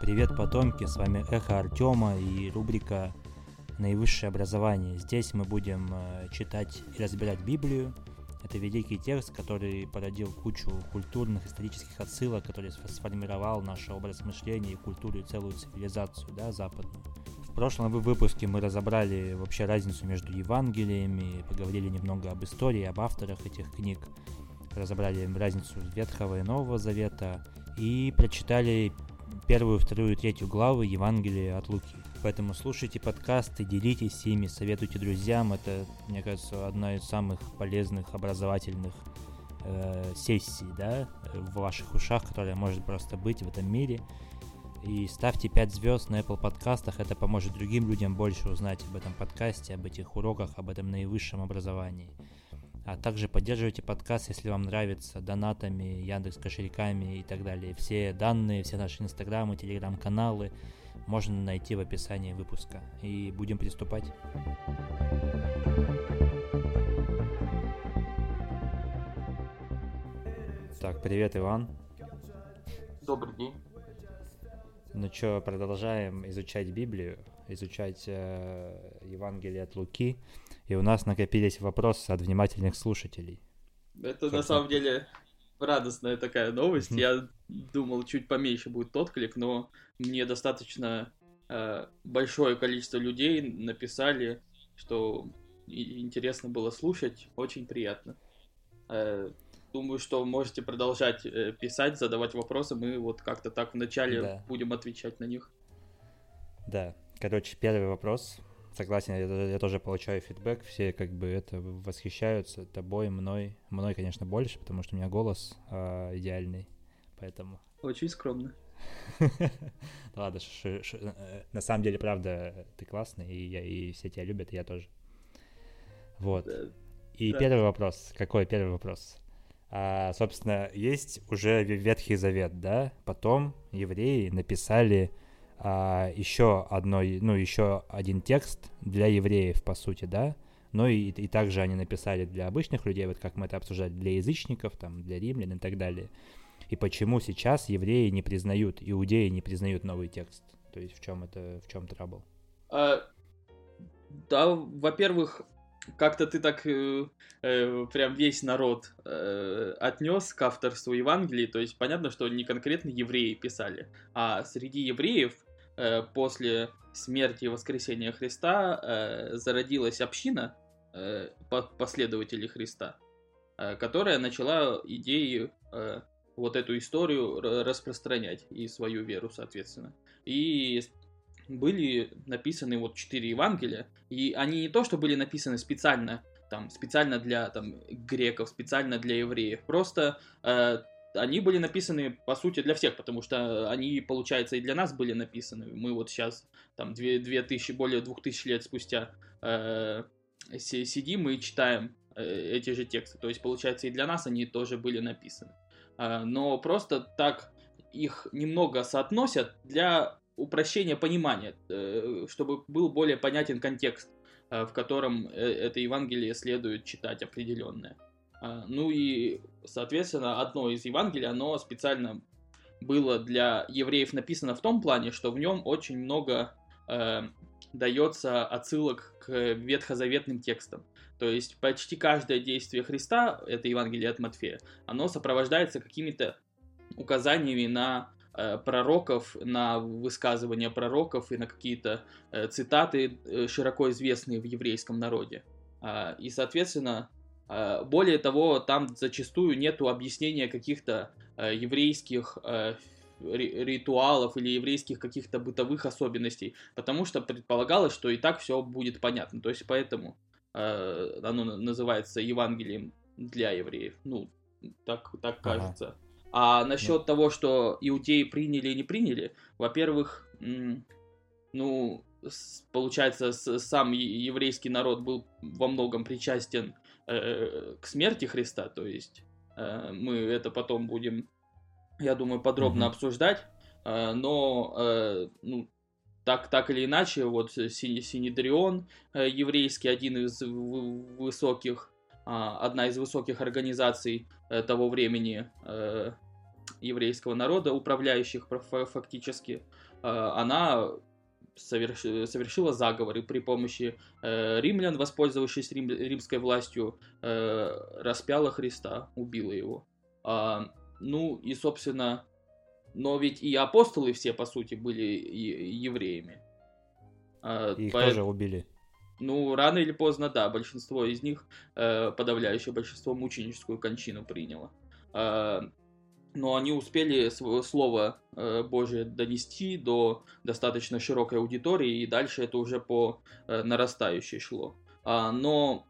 Привет, потомки, с вами Эхо Артема и рубрика «Наивысшее образование». Здесь мы будем э, читать и разбирать Библию. Это великий текст, который породил кучу культурных, исторических отсылок, который сформировал наш образ мышления и культуру и целую цивилизацию, да, западную. В прошлом выпуске мы разобрали вообще разницу между Евангелиями, поговорили немного об истории, об авторах этих книг, разобрали разницу Ветхого и Нового Завета и прочитали первую, вторую третью главы Евангелия от Луки. Поэтому слушайте подкасты, делитесь ими, советуйте друзьям. Это, мне кажется, одна из самых полезных образовательных э, сессий, да, в ваших ушах, которая может просто быть в этом мире. И ставьте 5 звезд на Apple подкастах, это поможет другим людям больше узнать об этом подкасте, об этих уроках, об этом наивысшем образовании. А также поддерживайте подкаст, если вам нравится, донатами, Яндекс кошельками и так далее. Все данные, все наши инстаграмы, телеграм-каналы можно найти в описании выпуска. И будем приступать. Так, привет, Иван. Добрый день. Ну что, продолжаем изучать Библию, изучать э, Евангелие от Луки. И у нас накопились вопросы от внимательных слушателей. Это Собственно. на самом деле радостная такая новость. Mm-hmm. Я думал, чуть поменьше будет отклик, но мне достаточно э, большое количество людей написали, что интересно было слушать, очень приятно. Э, думаю, что можете продолжать э, писать, задавать вопросы, мы вот как-то так вначале да. будем отвечать на них. Да, короче, первый вопрос Согласен, я, я тоже получаю фидбэк, все как бы это восхищаются тобой, мной. Мной, конечно, больше, потому что у меня голос э, идеальный, поэтому... Очень скромно. Ладно, э, на самом деле, правда, ты классный, и, я, и все тебя любят, и я тоже. Вот. И первый вопрос. Какой первый вопрос? А, собственно, есть уже Ветхий Завет, да? Потом евреи написали а, еще одной, ну, еще один текст для евреев, по сути, да, но и, и также они написали для обычных людей, вот как мы это обсуждали, для язычников, там, для римлян и так далее. И почему сейчас евреи не признают, иудеи не признают новый текст? То есть в чем это, в чем трабл? А, да, во-первых, как-то ты так э, э, прям весь народ э, отнес к авторству Евангелия, то есть понятно, что не конкретно евреи писали, а среди евреев э, после смерти и воскресения Христа э, зародилась община э, последователей Христа, которая начала идеи э, вот эту историю распространять и свою веру, соответственно. И были написаны вот четыре Евангелия, и они не то, что были написаны специально, там, специально для там, греков, специально для евреев, просто они были написаны, по сути, для всех, потому что они, получается, и для нас были написаны. Мы вот сейчас, там, две, две тысячи, более двух тысяч лет спустя э, сидим и читаем э, эти же тексты. То есть, получается, и для нас они тоже были написаны. Э, но просто так их немного соотносят для упрощения понимания, э, чтобы был более понятен контекст, э, в котором э, это Евангелие следует читать определенное. А, ну и, соответственно, одно из Евангелий, оно специально было для евреев написано в том плане, что в нем очень много э, дается отсылок к ветхозаветным текстам. То есть почти каждое действие Христа, это Евангелие от Матфея, оно сопровождается какими-то указаниями на э, пророков, на высказывания пророков и на какие-то э, цитаты, э, широко известные в еврейском народе. Э, и, соответственно, более того, там зачастую нет объяснения каких-то э, еврейских э, ритуалов или еврейских каких-то бытовых особенностей, потому что предполагалось, что и так все будет понятно. То есть поэтому оно называется Евангелием для евреев. Ну, так, так кажется. Ага. А насчет да. того, что иудеи приняли и не приняли, во-первых, ну, получается, сам еврейский народ был во многом причастен Э, к смерти Христа, то есть э, мы это потом будем, я думаю, подробно mm-hmm. обсуждать, э, но ну, так, так или иначе, вот Синедрион еврейский, один из высоких, одна из высоких организаций того времени, еврейского народа, управляющих фактически, она совершила заговор и при помощи э, римлян, воспользовавшись рим, римской властью, э, распяла Христа, убила его. А, ну и, собственно, но ведь и апостолы все, по сути, были евреями. А, их по... тоже убили. Ну, рано или поздно, да, большинство из них, э, подавляющее большинство, мученическую кончину приняло. Но они успели слово э, Божие донести до достаточно широкой аудитории, и дальше это уже по э, нарастающей шло. А, но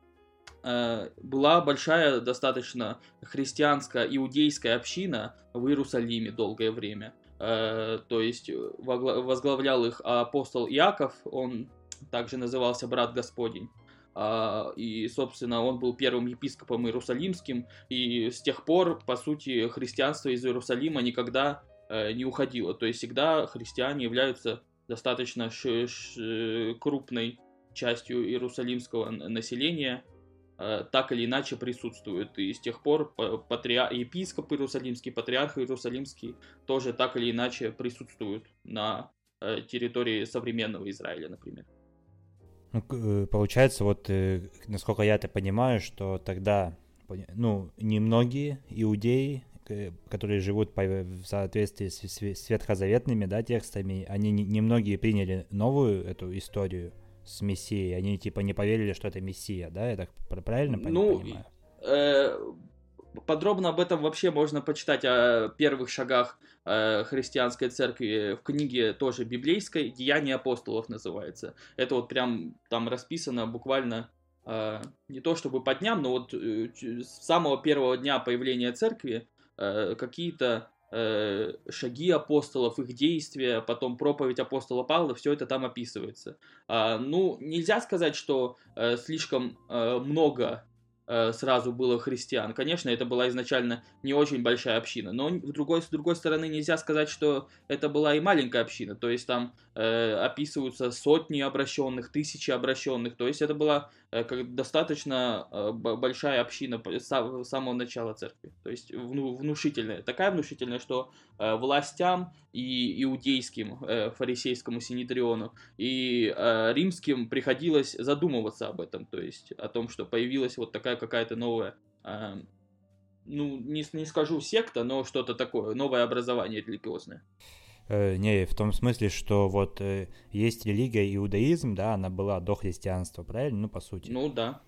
э, была большая достаточно христианская иудейская община в Иерусалиме долгое время. То есть возглавлял их апостол Иаков, он также назывался брат Господень. А, и, собственно, он был первым епископом иерусалимским, и с тех пор, по сути, христианство из Иерусалима никогда э, не уходило. То есть всегда христиане являются достаточно крупной частью иерусалимского населения, э, так или иначе присутствуют. И с тех пор патриар... епископ Иерусалимский, патриарх Иерусалимский тоже так или иначе присутствуют на э, территории современного Израиля, например. Ну, э, получается, вот, э, насколько я это понимаю, что тогда, ну, немногие иудеи, которые живут в соответствии с ветхозаветными, да, текстами, они немногие приняли новую эту историю с Мессией, они типа не поверили, что это Мессия, да, я так правильно ну, понимаю? Э, подробно об этом вообще можно почитать о первых шагах э, христианской церкви в книге тоже библейской «Деяния апостолов» называется. Это вот прям там расписано буквально э, не то чтобы по дням, но вот э, с самого первого дня появления церкви какие-то шаги апостолов, их действия, потом проповедь апостола Павла, все это там описывается. А, ну, нельзя сказать, что слишком много сразу было христиан. Конечно, это была изначально не очень большая община, но в другой, с другой стороны нельзя сказать, что это была и маленькая община. То есть там э, описываются сотни обращенных, тысячи обращенных. То есть это была э, достаточно э, большая община с самого начала церкви. То есть вну, внушительная. Такая внушительная, что э, властям и иудейским, э, фарисейскому синедриону, и э, римским приходилось задумываться об этом. То есть о том, что появилась вот такая какая-то новая э, ну, не, не скажу секта, но что-то такое, новое образование религиозное. Э, не, в том смысле, что вот э, есть религия иудаизм, да, она была до христианства, правильно? Ну, по сути. Ну, да.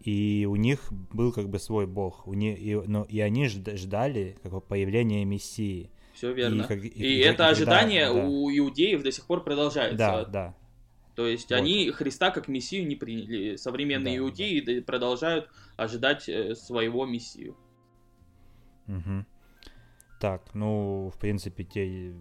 И у них был как бы свой бог, у них, и, ну, и они ждали как бы, появления Мессии. Все верно. И, как, и, и, это и, ожидание да, у иудеев до сих пор продолжается. Да, да. То есть вот. они Христа как Мессию не приняли. Современные да, иудеи да. продолжают ожидать э, своего Мессию. Угу. Так, ну, в принципе, те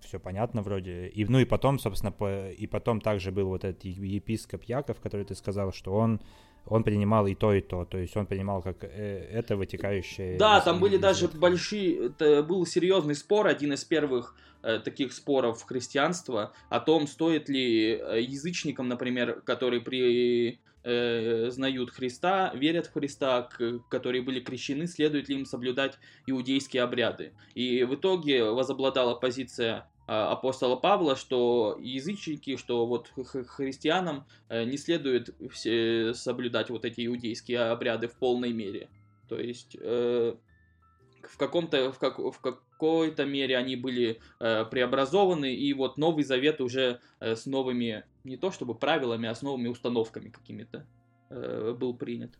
все понятно вроде. И, ну и потом, собственно, по, и потом также был вот этот епископ Яков, который ты сказал, что он он принимал и то, и то. То есть он принимал как э, это вытекающее... Да, там были даже большие... Это был серьезный спор, один из первых э, таких споров христианства о том, стоит ли э, язычникам, например, которые при э, знают Христа, верят в Христа, к, которые были крещены, следует ли им соблюдать иудейские обряды. И в итоге возобладала позиция а, апостола Павла, что язычники, что вот христианам э, не следует соблюдать вот эти иудейские обряды в полной мере. То есть э, в каком-то в, как, в какой-то мере они были э, преобразованы, и вот Новый Завет уже э, с новыми не то чтобы правилами, а с новыми установками какими-то э, был принят.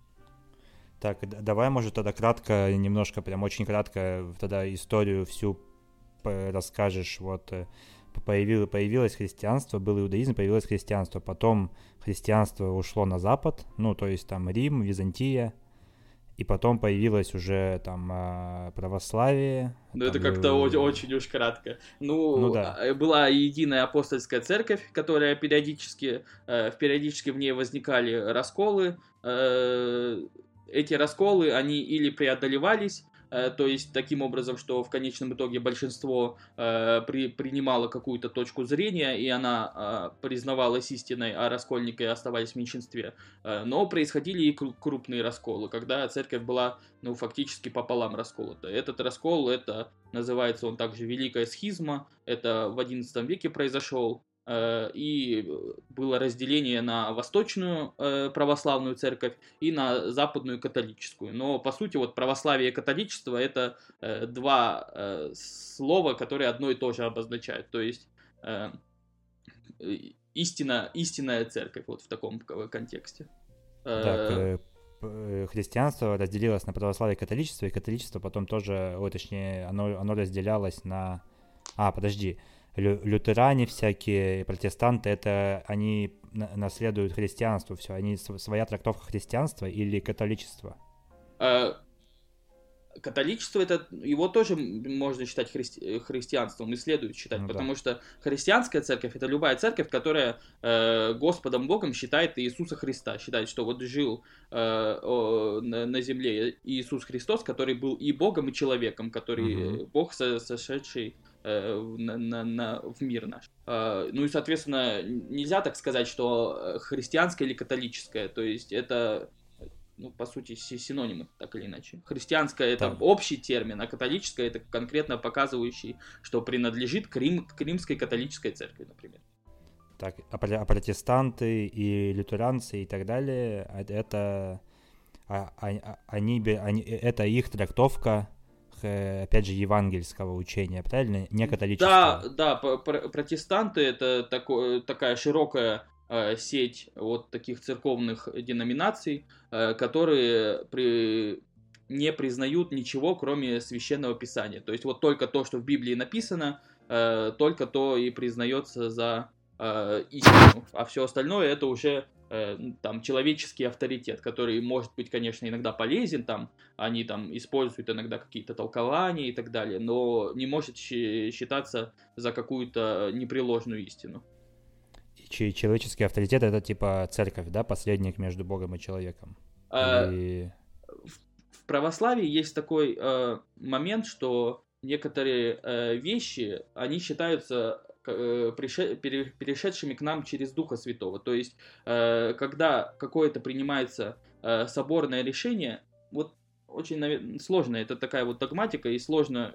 Так, давай, может, тогда кратко, немножко, прям очень кратко, тогда историю всю расскажешь. Вот э, появилось, появилось христианство, был иудаизм, появилось христианство. Потом христианство ушло на запад, ну, то есть там Рим, Византия, и потом появилось уже там а, православие. Ну, это как-то очень, очень уж кратко. Ну, ну да. А, была единая апостольская церковь, которая периодически, э, периодически в ней возникали расколы. Э, эти расколы, они или преодолевались то есть таким образом, что в конечном итоге большинство э, при, принимало какую-то точку зрения, и она э, признавалась истиной, а раскольники оставались в меньшинстве. Э, но происходили и крупные расколы, когда церковь была, ну, фактически пополам расколота. Этот раскол, это называется он также Великая схизма, это в XI веке произошел, Э, и было разделение на восточную э, православную церковь и на западную католическую. Но по сути вот православие и католичество это э, два слова, которые одно и то же обозначают. То есть истина, истинная церковь вот в таком контексте. Так, христианство разделилось на православие и католичество, и католичество потом тоже, ой, точнее, оно, оно разделялось на... А, подожди, лю лютеране всякие, протестанты, это они наследуют христианство, все, они своя трактовка христианства или католичества? А, католичество это его тоже можно считать христи, христианством и следует считать, ну, потому да. что христианская церковь это любая церковь, которая э, Господом Богом считает Иисуса Христа, считает, что вот жил э, о, на, на земле Иисус Христос, который был и Богом, и человеком, который угу. Бог со, сошедший на, на, на, в мир наш. А, ну и, соответственно, нельзя так сказать, что э, христианское или католическое, то есть это ну, по сути, синонимы, так или иначе. Христианское это да. общий термин, а католическое это конкретно показывающий, что принадлежит к, Рим, к римской католической церкви, например. Так, а, а протестанты и лютеранцы и так далее, а, это, они, они, это их трактовка Э, опять же, евангельского учения, правильно? Не католического. Да, да, протестанты это такое, такая широкая э, сеть вот таких церковных деноминаций, э, которые при, не признают ничего, кроме священного писания. То есть вот только то, что в Библии написано, только то и признается за истину, а все остальное это уже Э, там человеческий авторитет, который может быть, конечно, иногда полезен, там они там используют иногда какие-то толкования и так далее, но не может считаться за какую-то непреложную истину. И человеческий авторитет это типа церковь, да, посредник между Богом и человеком. А, и... в, православии есть такой э, момент, что некоторые э, вещи, они считаются Э, перешедшими к нам через Духа Святого. То есть, э, когда какое-то принимается э, соборное решение, вот очень наверное, сложно, это такая вот догматика, и сложно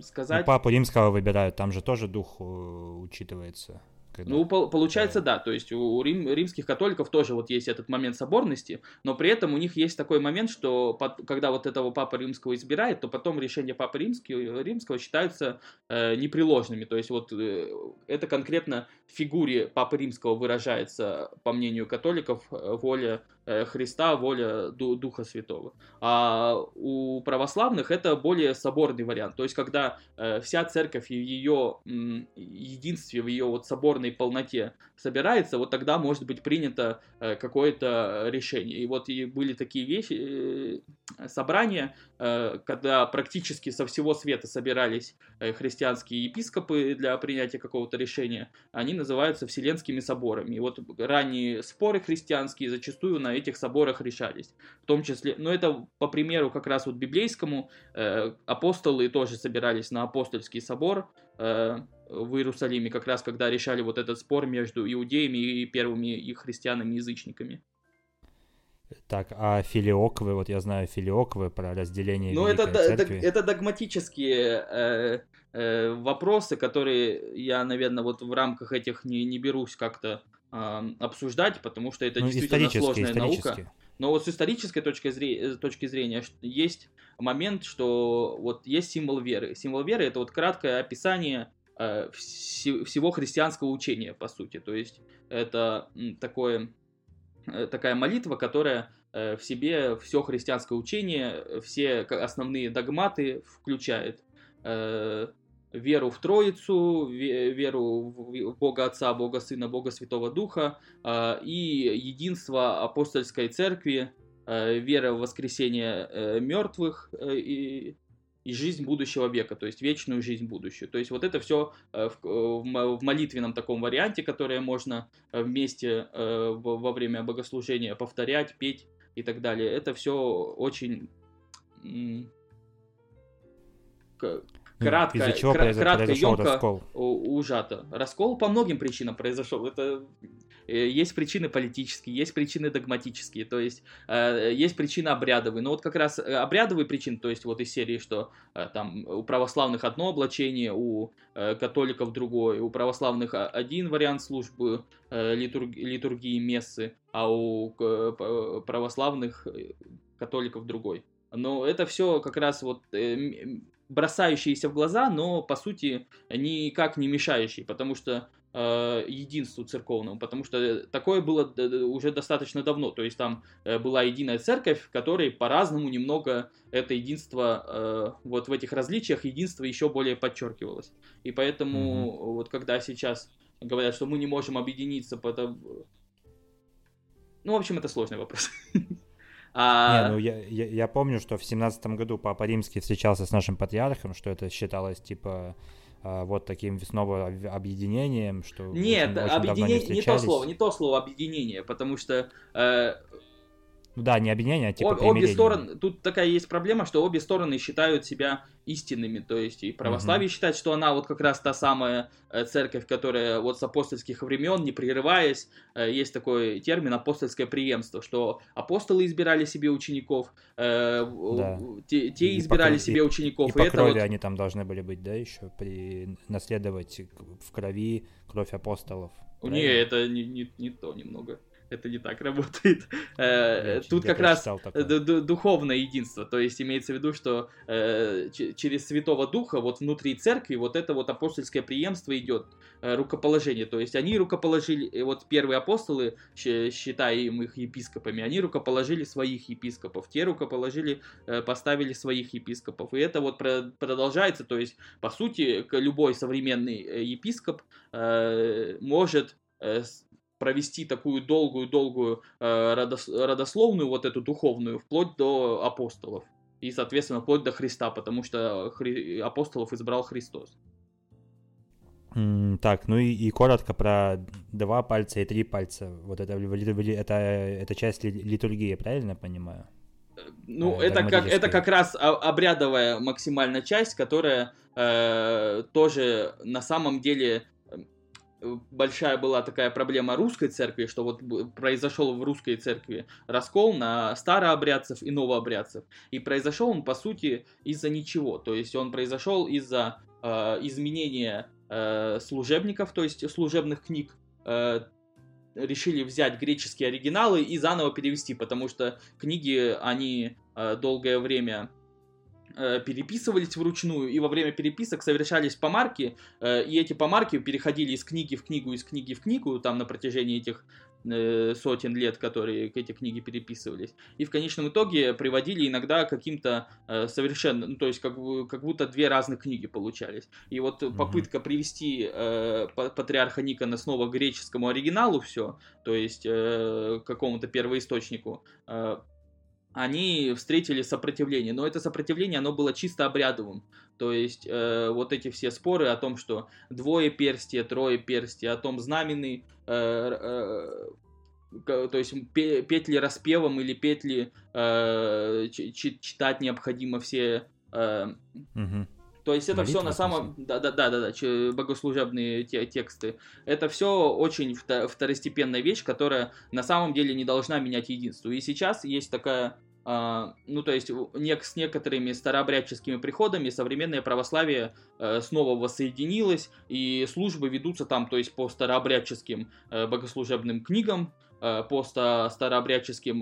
сказать... Ну, папу римского выбирают, там же тоже дух учитывается. Когда... Ну, по- получается, да. То есть у рим- римских католиков тоже вот есть этот момент соборности, но при этом у них есть такой момент, что под, когда вот этого папа римского избирает, то потом решения папы римского, римского считаются э, непреложными. То есть вот э, это конкретно в фигуре папы римского выражается, по мнению католиков, э, воля Христа, воля Духа Святого. А у православных это более соборный вариант. То есть, когда э, вся церковь в ее единстве, в ее вот соборной полноте собирается, вот тогда может быть принято э, какое-то решение. И вот и были такие вещи, собрания, когда практически со всего света собирались христианские епископы для принятия какого-то решения. Они называются Вселенскими соборами. И вот ранние споры христианские зачастую на этих соборах решались. В том числе, но это по примеру как раз вот библейскому, э, апостолы тоже собирались на апостольский собор э, в Иерусалиме, как раз когда решали вот этот спор между иудеями и первыми и христианами-язычниками. Так, а филиоквы, вот я знаю филиоквы про разделение Ну, это, церкви. это догматические э, э, вопросы, которые я, наверное, вот в рамках этих не, не берусь как-то обсуждать, потому что это ну, действительно сложная наука. Но вот с исторической точки зрения, э, точки зрения есть момент, что вот есть символ веры. Символ веры это вот краткое описание э, вс- всего христианского учения, по сути. То есть это такое, э, такая молитва, которая э, в себе все христианское учение, все основные догматы включает. Э, веру в Троицу, веру в Бога Отца, Бога Сына, Бога Святого Духа а, и единство апостольской церкви, а, вера в воскресение э, мертвых э, и, и жизнь будущего века, то есть вечную жизнь будущую. То есть вот это все э, в молитвенном таком варианте, которое можно вместе во время богослужения повторять, петь и так далее. Это все очень кратко, Из-за чего кра- кратко емко раскол? ужато. Раскол по многим причинам произошел. Это э, есть причины политические, есть причины догматические, то есть э, есть причины обрядовые. Но вот как раз э, обрядовые причины, то есть вот из серии, что там у православных одно облачение, у католиков другое, у православных один вариант службы э, литург- литургии мессы, а у православных католиков другой. Но это все как раз вот бросающиеся в глаза, но по сути никак не мешающие, потому что э, единству церковному, потому что такое было д- уже достаточно давно, то есть там э, была единая церковь, в которой по-разному немного это единство, э, вот в этих различиях единство еще более подчеркивалось. И поэтому Мгм. вот когда сейчас говорят, что мы не можем объединиться, потому... Ну, в общем, это сложный вопрос. А, Не, ну я, я, я помню, что в семнадцатом году Папа Римский встречался с нашим патриархом, что это считалось типа а, вот таким снова об- объединением, что Нет, очень, очень объединение не, то встречались. слово, не то слово объединение, потому что э, Ну да, не объединение, а типа Об- обе примирение. стороны, тут такая есть проблема, что обе стороны считают себя истинными, то есть и православие считает, что она вот как раз та самая э, церковь, которая вот с апостольских времен, не прерываясь, э, есть такой термин апостольское преемство, что апостолы избирали себе учеников, э, Да. те, те И избирали крови- себе учеников, И и, по это крови вот они там должны были быть, да, еще при наследовать в крови кровь апостолов. Не, правильно? это не, не, не то немного. Это не так работает. Э, Я Тут где-то как раз ду- духовное единство. То есть имеется в виду, что э, через Святого Духа вот внутри церкви вот это вот апостольское преемство идет, э, рукоположение. То есть они рукоположили, э, вот первые апостолы, щ- считаем их епископами, они рукоположили своих епископов, те рукоположили, э, поставили своих епископов. И это вот про- продолжается. То есть, по сути, любой современный э, епископ э, может э, провести такую долгую-долгую э, родос- родословную, вот эту духовную, вплоть до апостолов. И, соответственно, вплоть до Христа, потому что Хри- апостолов избрал Христос. Так, ну и, и коротко про два пальца и три пальца. Вот это, это, это часть ли- литургии, правильно я понимаю? Ну, Э, это как, это как раз обрядовая максимальная часть, которая э, тоже на самом деле э, большая была такая проблема русской церкви, что вот произошел в русской церкви раскол на старообрядцев и новообрядцев. И произошел он, по сути, из-за ничего. То есть он произошел из-за э, изменения э, служебников, то есть служебных книг, э, решили взять греческие оригиналы и заново перевести, потому что книги, они э, долгое время переписывались вручную, и во время переписок совершались помарки, э, и эти помарки переходили из книги в книгу, из книги в книгу, там на протяжении этих э, сотен лет, которые эти книги переписывались. И в конечном итоге приводили иногда к каким-то э, совершенно, ну, то есть как, как будто две разных книги получались. И вот попытка привести э, па- патриарха Никона снова к греческому оригиналу все, то есть э, к какому-то первоисточнику, э, они встретили сопротивление. Но это сопротивление, оно было чисто обрядовым. То есть э, вот эти все споры о том, что двое перстия, трое перстия, о том знаменный, э, э, то есть пе- петли распевом или петли э, читать необходимо все э, Мгм. то есть это все на самом... Да, да, да, да, да, богослужебные те- тексты. Это все очень вто- второстепенная вещь, которая на самом деле не должна менять единство. И сейчас есть такая... а, ну, то есть с некоторыми старообрядческими приходами современное православие э, снова воссоединилось, и службы ведутся там, то есть по старообрядческим э, богослужебным книгам, э, по ста- старообрядческим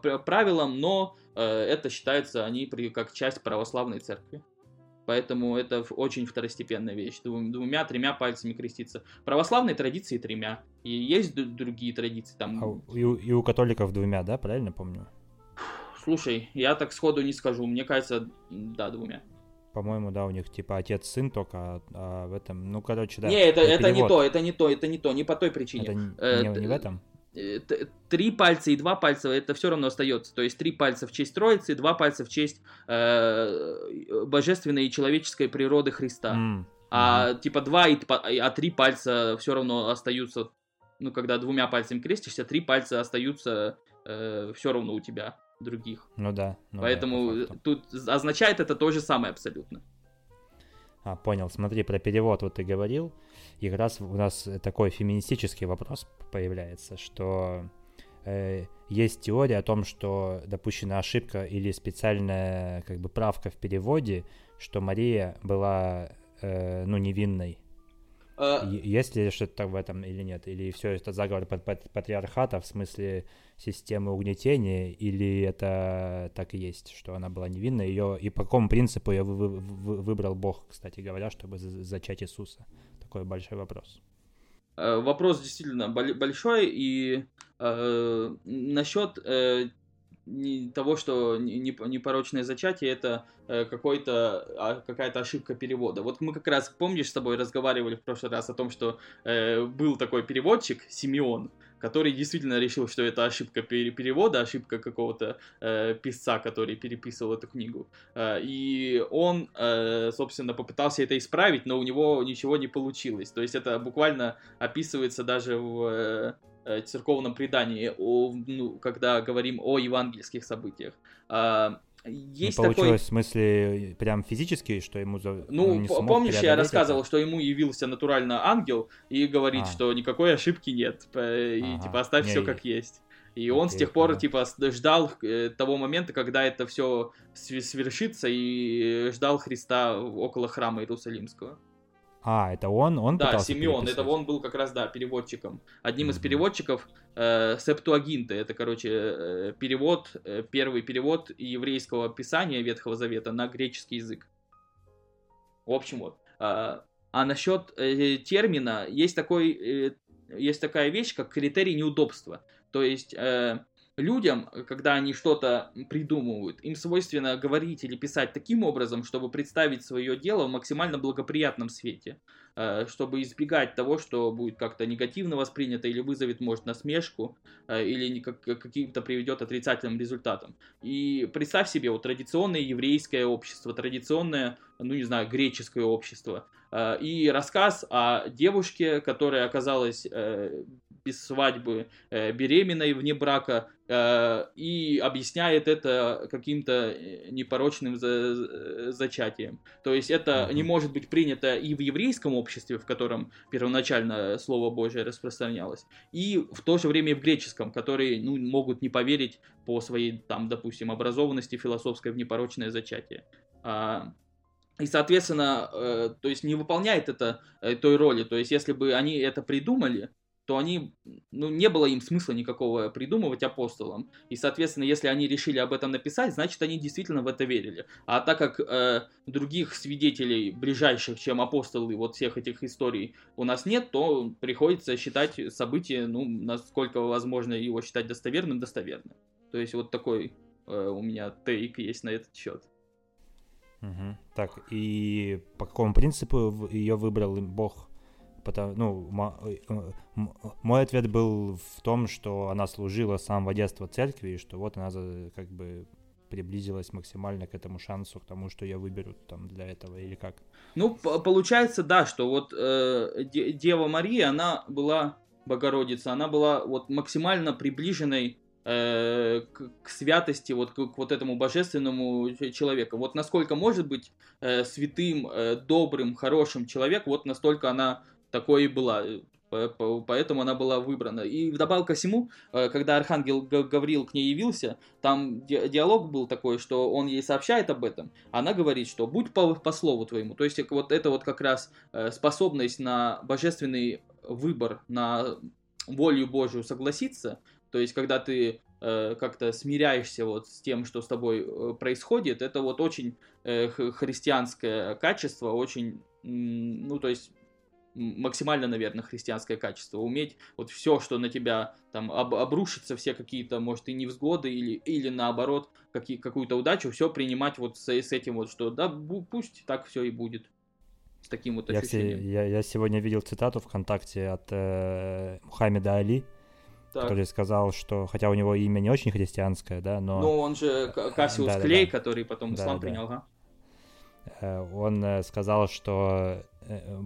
пр- правилам, но это считается они как часть православной церкви. Поэтому это очень второстепенная вещь. Двум- Двумя-тремя пальцами креститься. Православной традиции тремя. И есть другие традиции. Там... А у- и у католиков двумя, да, правильно помню? Слушай, я так сходу не скажу. Мне кажется, да, двумя. По-моему, да, у них типа отец-сын только, а, а в этом, ну, короче, да. не, это, это не то, это не то, это не то, не по той причине. Это не, Э, не- не в этом? Э, Три пальца и два пальца это все равно остается. То есть три пальца в честь Троицы, два пальца в честь э, божественной и человеческой природы Христа. М, А типа два, и, а три пальца все равно остаются, ну, когда двумя пальцами крестишься, три пальца остаются все равно у тебя других. Ну да. ну да, Поэтому по факту. тут означает это то же самое абсолютно. А, понял. Смотри, про перевод вот ты говорил. И как раз у нас такой феминистический вопрос появляется, что э, есть теория о том, что допущена ошибка или специальная как бы правка в переводе, что Мария была э, ну невинной. А... Есть ли что-то в этом или нет? Или все это заговор патриархата в смысле системы угнетения, или это так и есть, что она была невинна, ее и по какому принципу ее вы, вы, выбрал Бог, кстати говоря, чтобы зачать Иисуса? Такой большой вопрос. Э, вопрос действительно большой, и э, насчет э, не того, что непорочное зачатие это э, какой-то а, какая-то ошибка перевода. Вот мы как раз помнишь с тобой разговаривали в прошлый раз о том, что э, был такой переводчик Симеон, который действительно решил, что это ошибка перевода, ошибка какого-то э, писца, который переписывал эту книгу. Э, и он, э, собственно, попытался это исправить, но у него ничего не получилось. То есть это буквально описывается даже в э, церковном предании, о, ну, когда говорим о евангельских событиях. А, есть не получилось такой... в смысле прям физически, что ему за... Ну, помнишь, я рассказывал, это? что ему явился натурально ангел и говорит, а. что никакой ошибки нет, и ага. типа оставь не, все как есть. И он с тех пор, да. типа, ждал э, того момента, когда это все свершится, и ждал Христа около храма Иерусалимского. А, это он? Он Да, Симеон, это он был как раз, да, переводчиком. Одним mm-hmm. из переводчиков э, Септуагинта, это, короче, э, перевод, э, первый перевод еврейского писания Ветхого Завета на греческий язык. В общем, вот. А, а насчет э, термина, есть, такой, э, есть такая вещь, как критерий неудобства. То есть... Э, людям, когда они что-то придумывают, им свойственно говорить или писать таким образом, чтобы представить свое дело в максимально благоприятном свете, э, чтобы избегать того, что будет как-то негативно воспринято или вызовет, может, насмешку, э, или каким-то приведет отрицательным результатом. И представь себе, вот традиционное еврейское общество, традиционное, ну не знаю, греческое общество, э, и рассказ о девушке, которая оказалась без свадьбы, беременной вне брака, и объясняет это каким-то э, непорочным за зачатием. То есть это не может быть принято и в еврейском обществе, в котором первоначально Слово Божие распространялось, и в то же время и в греческом, которые ну, могут не поверить по своей, там, допустим, образованности философской в непорочное зачатие. А, и, соответственно, э, то есть не выполняет это э, той роли. То есть, если бы они это придумали, то они, ну, не было им смысла никакого придумывать апостолам. И, соответственно, если они решили об этом написать, значит, они действительно в это верили. А так как э, других свидетелей, ближайших, чем апостолы вот всех этих историй у нас нет, то приходится считать событие, ну, насколько возможно его считать достоверным, достоверным. То есть вот такой э, у меня тейк есть на этот счет. Угу. Так, и по какому принципу ее выбрал Бог? Потому, ну, э, мой ответ был в том, что она служила с самого детства церкви, и что вот она как бы приблизилась максимально к этому шансу, к тому, что я выберу там для этого или как? Ну, получается, да, что вот э, Дева Мария, она была Богородица, она была вот максимально приближенной э, к, к святости, вот к, к вот этому божественному человеку. Вот насколько может быть э, святым, э, добрым, хорошим человек, вот настолько она такой и была. Поэтому она была выбрана. И вдобавок ко всему, э, когда Архангел Гаврил к ней явился, там диалог был такой, что он ей сообщает об этом. Она говорит, что будь по, по слову твоему. То есть вот это вот как раз э, способность на божественный выбор, на волю Божию согласиться. То есть когда ты э, как-то смиряешься вот с тем, что с тобой происходит, это вот очень христианское качество, очень, ну то есть максимально, наверное, христианское качество. Уметь вот все, что на тебя там об, обрушится, все какие-то, может, и невзгоды, или, или наоборот, какие, какую-то удачу, все принимать вот с, с этим вот, что да, пусть так все и будет. С таким вот ощущением. Я, я, я сегодня видел цитату ВКонтакте от э, Мухаммеда Али, так. который сказал, что, хотя у него имя не очень христианское, да, но... Ну, он же Кассиус да, Клей, да, да. который потом ислам да, принял, ага. Он э, сказал, что э,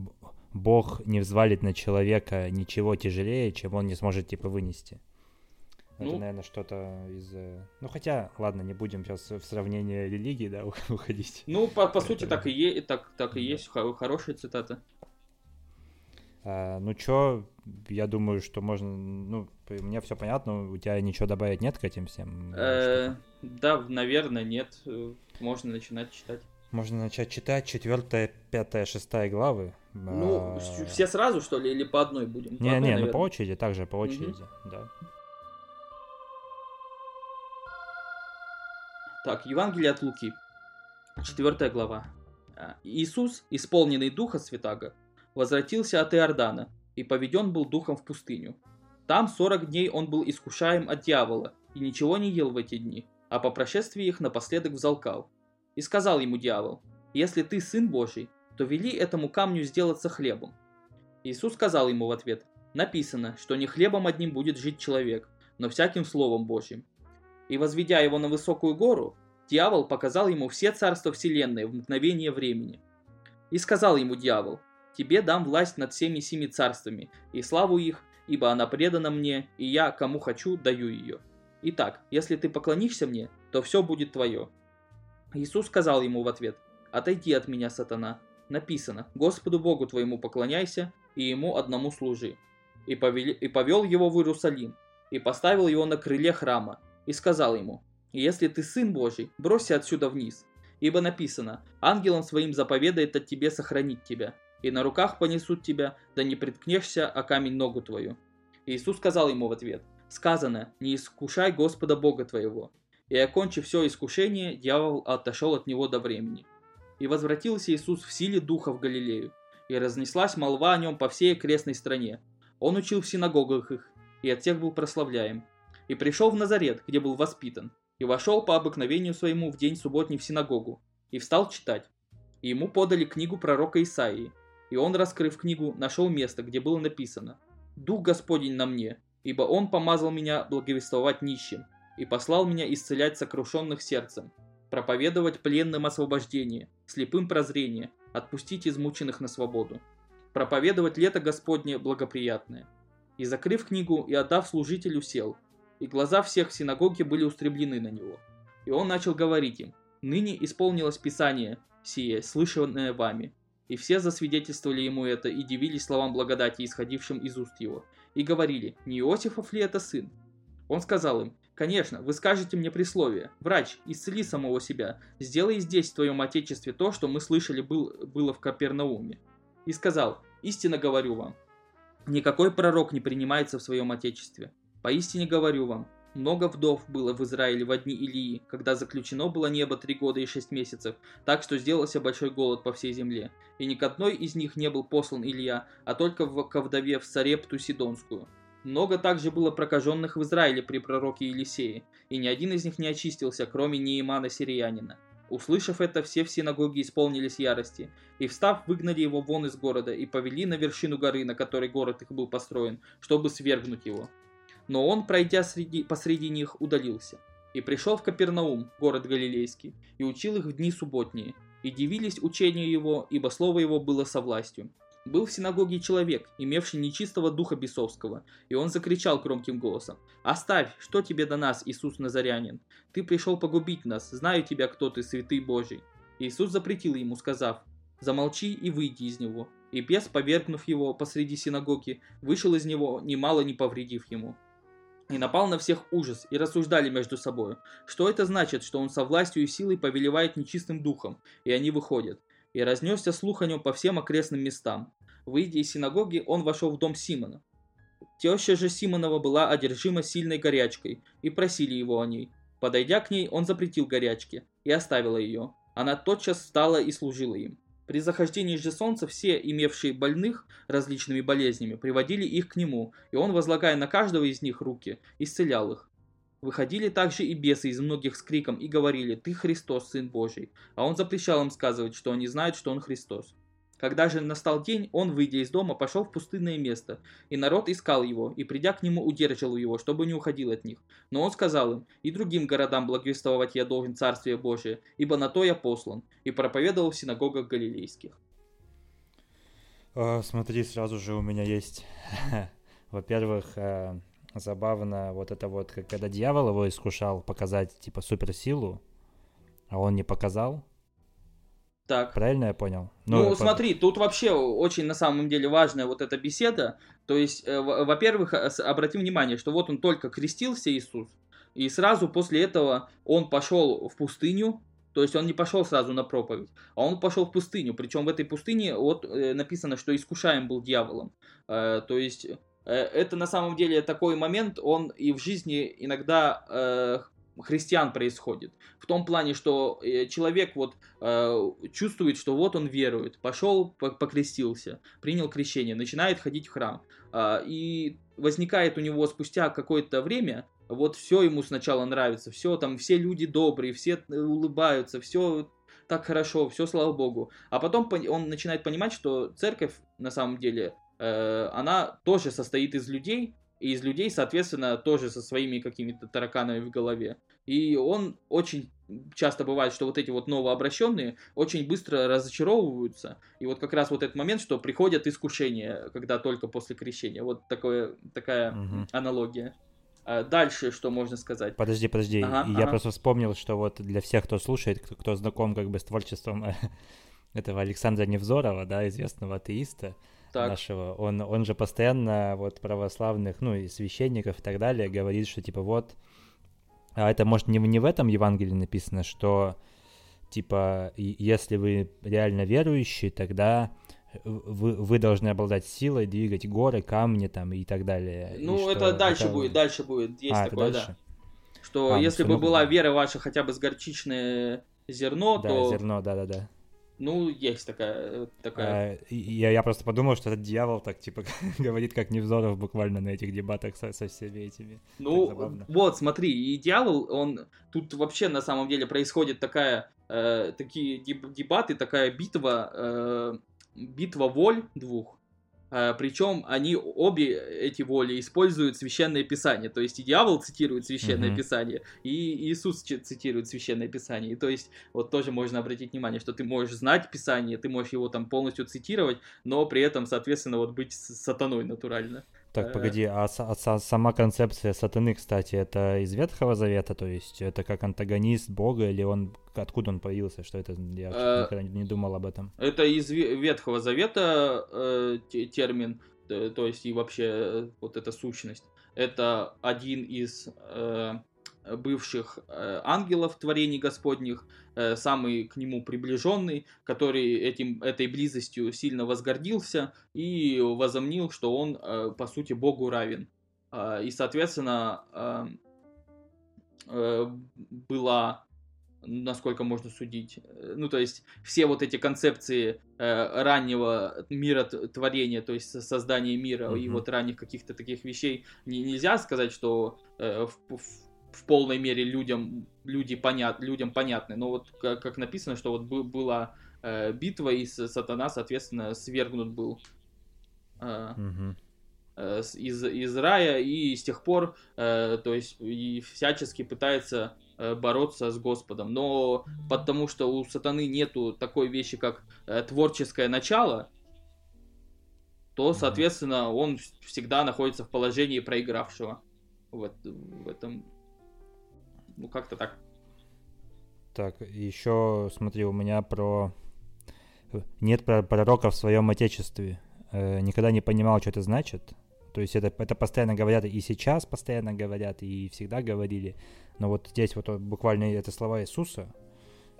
Бог не взвалит на человека ничего тяжелее, чем он не сможет, типа, вынести. Это, ну, наверное, что-то из... Э, ну, хотя, ладно, не будем сейчас в сравнение религии, да, уходить. Ну, по, по сути, так и, е... так, так и есть. Хорошая цитата. А, ну, чё, я думаю, что можно... Ну, мне все понятно, у тебя ничего добавить нет к этим всем? Э, да, наверное, нет. Можно начинать читать. Можно начать читать четвертая, пятая, шестая главы. Ну, а... все сразу, что ли, или по одной будем? Не, не, ну по очереди, также по очереди, угу. да. Так, Евангелие от Луки, четвертая глава. А, Иисус, исполненный Духа Святаго, возвратился от Иордана и поведен был Духом в пустыню. Там сорок дней он был искушаем от дьявола и ничего не ел в эти дни, а по прошествии их напоследок взалкал. И сказал ему дьявол, «Если ты сын Божий, то вели этому камню сделаться хлебом». Иисус сказал ему в ответ, «Написано, что не хлебом одним будет жить человек, но всяким словом Божьим. И возведя его на высокую гору, дьявол показал ему все царства вселенной в мгновение времени. И сказал ему дьявол, «Тебе дам власть над всеми семи царствами, и славу их, ибо она предана мне, и я, кому хочу, даю ее. Итак, если ты поклонишься мне, то все будет твое». Иисус сказал ему в ответ, «Отойди от меня, сатана. Написано, Господу Богу твоему поклоняйся, и ему одному служи». И, повели, и повел его в Иерусалим, и поставил его на крыле храма, и сказал ему, «Если ты сын Божий, бросься отсюда вниз, ибо написано, ангелом своим заповедает от тебе сохранить тебя, и на руках понесут тебя, да не приткнешься о камень ногу твою». Иисус сказал ему в ответ, «Сказано, не искушай Господа Бога твоего». И окончив все искушение, дьявол отошел от него до времени. И возвратился Иисус в силе Духа в Галилею, и разнеслась молва о нем по всей окрестной стране. Он учил в синагогах их, и от всех был прославляем и пришел в Назарет, где был воспитан, и вошел по обыкновению своему в день субботний в синагогу, и встал читать. И ему подали книгу пророка Исаии, и он, раскрыв книгу, нашел место, где было написано «Дух Господень на мне, ибо Он помазал меня благовествовать нищим, и послал меня исцелять сокрушенных сердцем, проповедовать пленным освобождение, слепым прозрение, отпустить измученных на свободу, проповедовать лето Господне благоприятное». И закрыв книгу и отдав служителю, сел, и глаза всех в синагоге были устремлены на него. И он начал говорить им, «Ныне исполнилось Писание сие, слышанное вами». И все засвидетельствовали ему это и дивились словам благодати, исходившим из уст его. И говорили, не Иосифов ли это сын? Он сказал им, «Конечно, вы скажете мне присловие. Врач, исцели самого себя. Сделай здесь, в твоем отечестве, то, что мы слышали был, было в Капернауме». И сказал, «Истинно говорю вам, никакой пророк не принимается в своем отечестве. Поистине говорю вам, много вдов было в Израиле в одни Илии, когда заключено было небо три года и шесть месяцев, так что сделался большой голод по всей земле. И ни к одной из них не был послан Илья, а только в, ко вдове в Сарепту Сидонскую. Много также было прокаженных в Израиле при пророке Елисее, и ни один из них не очистился, кроме Неимана Сириянина. Услышав это, все в синагоге исполнились ярости, и встав, выгнали его вон из города и повели на вершину горы, на которой город их был построен, чтобы свергнуть его. Но он, пройдя среди, посреди них, удалился. И пришел в Капернаум, город Галилейский, и учил их в дни субботние. И дивились учению его, ибо слово его было со властью. Был в синагоге человек, имевший нечистого духа бесовского, и он закричал громким голосом, «Оставь, что тебе до нас, Иисус Назарянин? Ты пришел погубить нас, знаю тебя, кто ты, святый Божий». Иисус запретил ему, сказав, «Замолчи и выйди из него». И бес, повергнув его посреди синагоги, вышел из него, немало не повредив ему и напал на всех ужас, и рассуждали между собой, что это значит, что он со властью и силой повелевает нечистым духом, и они выходят. И разнесся слух о нем по всем окрестным местам. Выйдя из синагоги, он вошел в дом Симона. Теща же Симонова была одержима сильной горячкой, и просили его о ней. Подойдя к ней, он запретил горячке, и оставила ее. Она тотчас встала и служила им. При захождении же солнца все, имевшие больных различными болезнями, приводили их к нему, и он, возлагая на каждого из них руки, исцелял их. Выходили также и бесы из многих с криком и говорили «Ты Христос, Сын Божий», а он запрещал им сказывать, что они знают, что он Христос. Когда же настал день, он, выйдя из дома, пошел в пустынное место, и народ искал его, и придя к нему, удерживал его, чтобы не уходил от них. Но он сказал им, и другим городам благовествовать я должен Царствие Божие, ибо на то я послан, и проповедовал в синагогах галилейских. О, смотри, сразу же у меня есть, во-первых, э, забавно вот это вот, как когда дьявол его искушал показать, типа, суперсилу, а он не показал. Так. Правильно я понял? Ну, ну смотри, тут вообще очень на самом деле важная вот эта беседа. То есть, э, во-первых, обрати внимание, что вот он только крестился Иисус, и сразу после этого он пошел в пустыню, то есть он не пошел сразу на проповедь, а он пошел в пустыню. Причем в этой пустыне вот э, написано, что искушаем был дьяволом. Э, то есть э, это на самом деле такой момент, он и в жизни иногда э, христиан происходит. В том плане, что э, человек вот э, чувствует, что вот он верует, пошел, покрестился, принял крещение, начинает ходить в храм. Э, и возникает у него спустя какое-то время, вот все ему сначала нравится, все там, все люди добрые, все э, улыбаются, все так хорошо, все слава богу. А потом он начинает понимать, что церковь на самом деле, э, она тоже состоит из людей, и из людей, соответственно, тоже со своими какими-то тараканами в голове. И он очень часто бывает, что вот эти вот новообращенные очень быстро разочаровываются. И вот как раз вот этот момент, что приходят искушения, когда только после крещения. Вот такое, такая угу. аналогия. А дальше что можно сказать? Подожди, подожди. Ага, Я ага. просто вспомнил, что вот для всех, кто слушает, кто, кто знаком как бы с творчеством этого Александра Невзорова, да, известного атеиста, так. нашего, он, он же постоянно вот православных, ну и священников и так далее говорит, что типа вот, а это может не, не в этом Евангелии написано, что типа если вы реально верующие, тогда вы, вы должны обладать силой двигать горы, камни там и так далее. Ну, и это дальше это... будет, дальше будет, есть а, такое, да. Что а, если бы была вера ваша хотя бы с горчичное зерно, да, то... зерно, да-да-да. Ну, есть такая... такая... А, я, я просто подумал, что этот дьявол так, типа, говорит, как Невзоров буквально на этих дебатах со, со всеми этими. Ну, вот, смотри, и дьявол, он... Тут вообще, на самом деле, происходит такая... Э, такие дебаты, такая битва... Э, битва воль двух. А, причем они обе эти воли используют священное писание. То есть и дьявол цитирует священное mm-hmm. писание, и Иисус цитирует священное писание. И то есть вот тоже можно обратить внимание, что ты можешь знать писание, ты можешь его там полностью цитировать, но при этом, соответственно, вот быть сатаной натурально. Так, э, погоди, а, а сама концепция сатаны, кстати, это из Ветхого Завета, то есть это как антагонист Бога, или он откуда он появился, что это я э, никогда не думал об этом. Это из Ветхого Завета э, термин, то есть и вообще э, вот эта сущность. Это один из э, бывших э, ангелов творений Господних, э, самый к нему приближенный, который этим, этой близостью сильно возгордился и возомнил, что он, э, по сути, Богу равен. И, соответственно, была насколько можно судить. Ну, то есть, все вот эти концепции э, раннего мира творения, то есть создания мира mm-hmm. и вот ранних каких-то таких вещей, не, нельзя сказать, что э, в, в в полной мере людям, люди понят, людям понятны. Но вот как, как написано, что вот была э, битва, и сатана, соответственно, свергнут был э, угу. э, из, из рая, и с тех пор, э, то есть, и всячески пытается э, бороться с Господом. Но потому что у сатаны нету такой вещи, как э, творческое начало, то, соответственно, он всегда находится в положении проигравшего в, в этом ну, как-то так. Так, еще смотри, у меня про... Нет пророка в своем отечестве. Э, никогда не понимал, что это значит. То есть это, это постоянно говорят, и сейчас постоянно говорят, и всегда говорили. Но вот здесь вот буквально это слова Иисуса.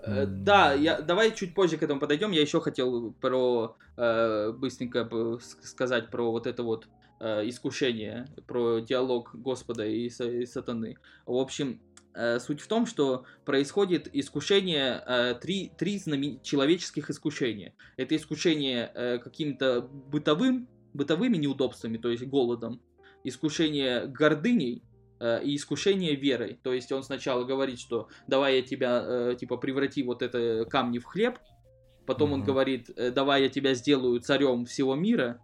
Э, да, я, давай чуть позже к этому подойдем. Я еще хотел про э, быстренько сказать про вот это вот э, искушение, про диалог Господа и, и сатаны. В общем, суть в том, что происходит искушение, э, три, три знамен... человеческих искушения. Это искушение э, каким-то бытовым, бытовыми неудобствами, то есть голодом, искушение гордыней, и искушение верой. То есть он сначала говорит, что давай я тебя, типа, преврати вот это камни в хлеб, потом mm-hmm. он говорит, давай я тебя сделаю царем всего мира,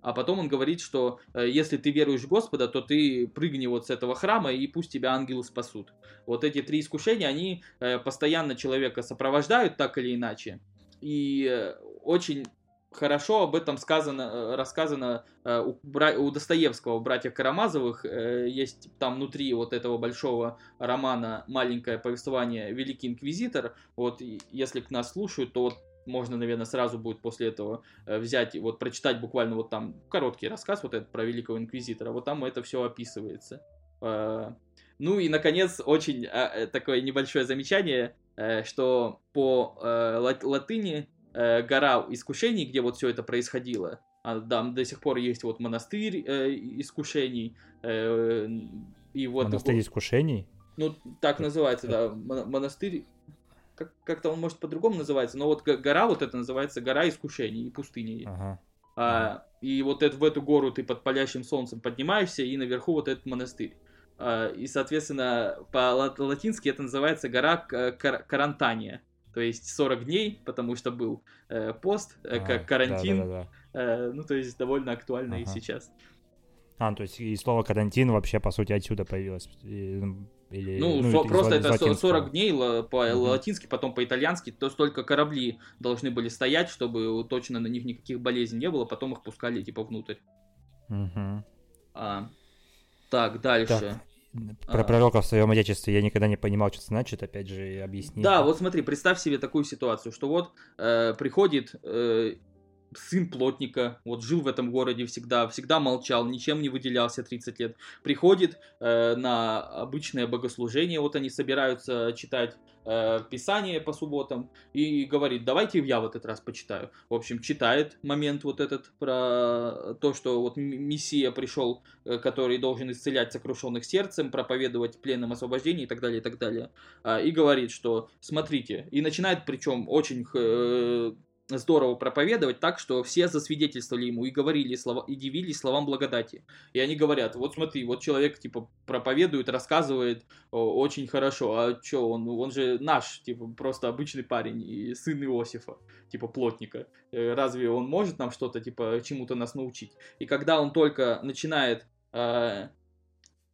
а потом он говорит, что э, если ты веруешь в Господа, то ты прыгни вот с этого храма, и пусть тебя ангелы спасут. Вот эти три искушения, они э, постоянно человека сопровождают так или иначе. И э, очень хорошо об этом сказано, рассказано у, Достоевского, у братьев Карамазовых. Есть там внутри вот этого большого романа маленькое повествование «Великий инквизитор». Вот если к нас слушают, то вот можно, наверное, сразу будет после этого взять, вот прочитать буквально вот там короткий рассказ вот этот про Великого Инквизитора. Вот там это все описывается. Ну и, наконец, очень такое небольшое замечание, что по латыни э, гора искушений, где вот все это происходило. А, там до сих пор есть вот монастырь э, искушений. Э, и вот монастырь искушений? Ну, так называется, да. Монастырь как- как-то он может по-другому называется, но вот гора вот это называется гора искушений и пустыни. Ага. А, и вот это, в эту гору ты под палящим солнцем поднимаешься, и наверху вот этот монастырь. А, и, соответственно, по-латински это называется гора Карантания то есть 40 дней, потому что был э, пост, э, как карантин, да, да, да, э, ну то есть довольно актуально ага. и сейчас. А, то есть и слово карантин вообще по сути отсюда появилось? Ну, или, ну, ну со, просто это 40 дней по-латински, uh потом по-итальянски, то столько корабли должны были стоять, чтобы точно на них никаких болезней не было, потом их пускали типа внутрь. uh А, так, дальше. Так. Про а... пророка в своем отечестве я никогда не понимал, что это значит, опять же, объясни. Да, вот смотри, представь себе такую ситуацию, что вот э, приходит э, сын плотника, вот жил в этом городе всегда, всегда молчал, ничем не выделялся 30 лет. Приходит э, на обычное богослужение, вот они собираются читать э, Писание по субботам и говорит, давайте я в этот раз почитаю. В общем, читает момент вот этот про то, что вот Мессия пришел, э, который должен исцелять сокрушенных сердцем, проповедовать пленным освобождение и так далее, и так далее. Э, и говорит, что смотрите, и начинает причем очень э, здорово проповедовать так, что все засвидетельствовали ему и говорили слова, и дивились словам благодати. И они говорят, вот смотри, вот человек, типа, проповедует, рассказывает очень хорошо, а что, он, он же наш, типа, просто обычный парень и сын Иосифа, типа, плотника. Э, разве он может нам что-то, типа, чему-то нас научить? И когда он только начинает э,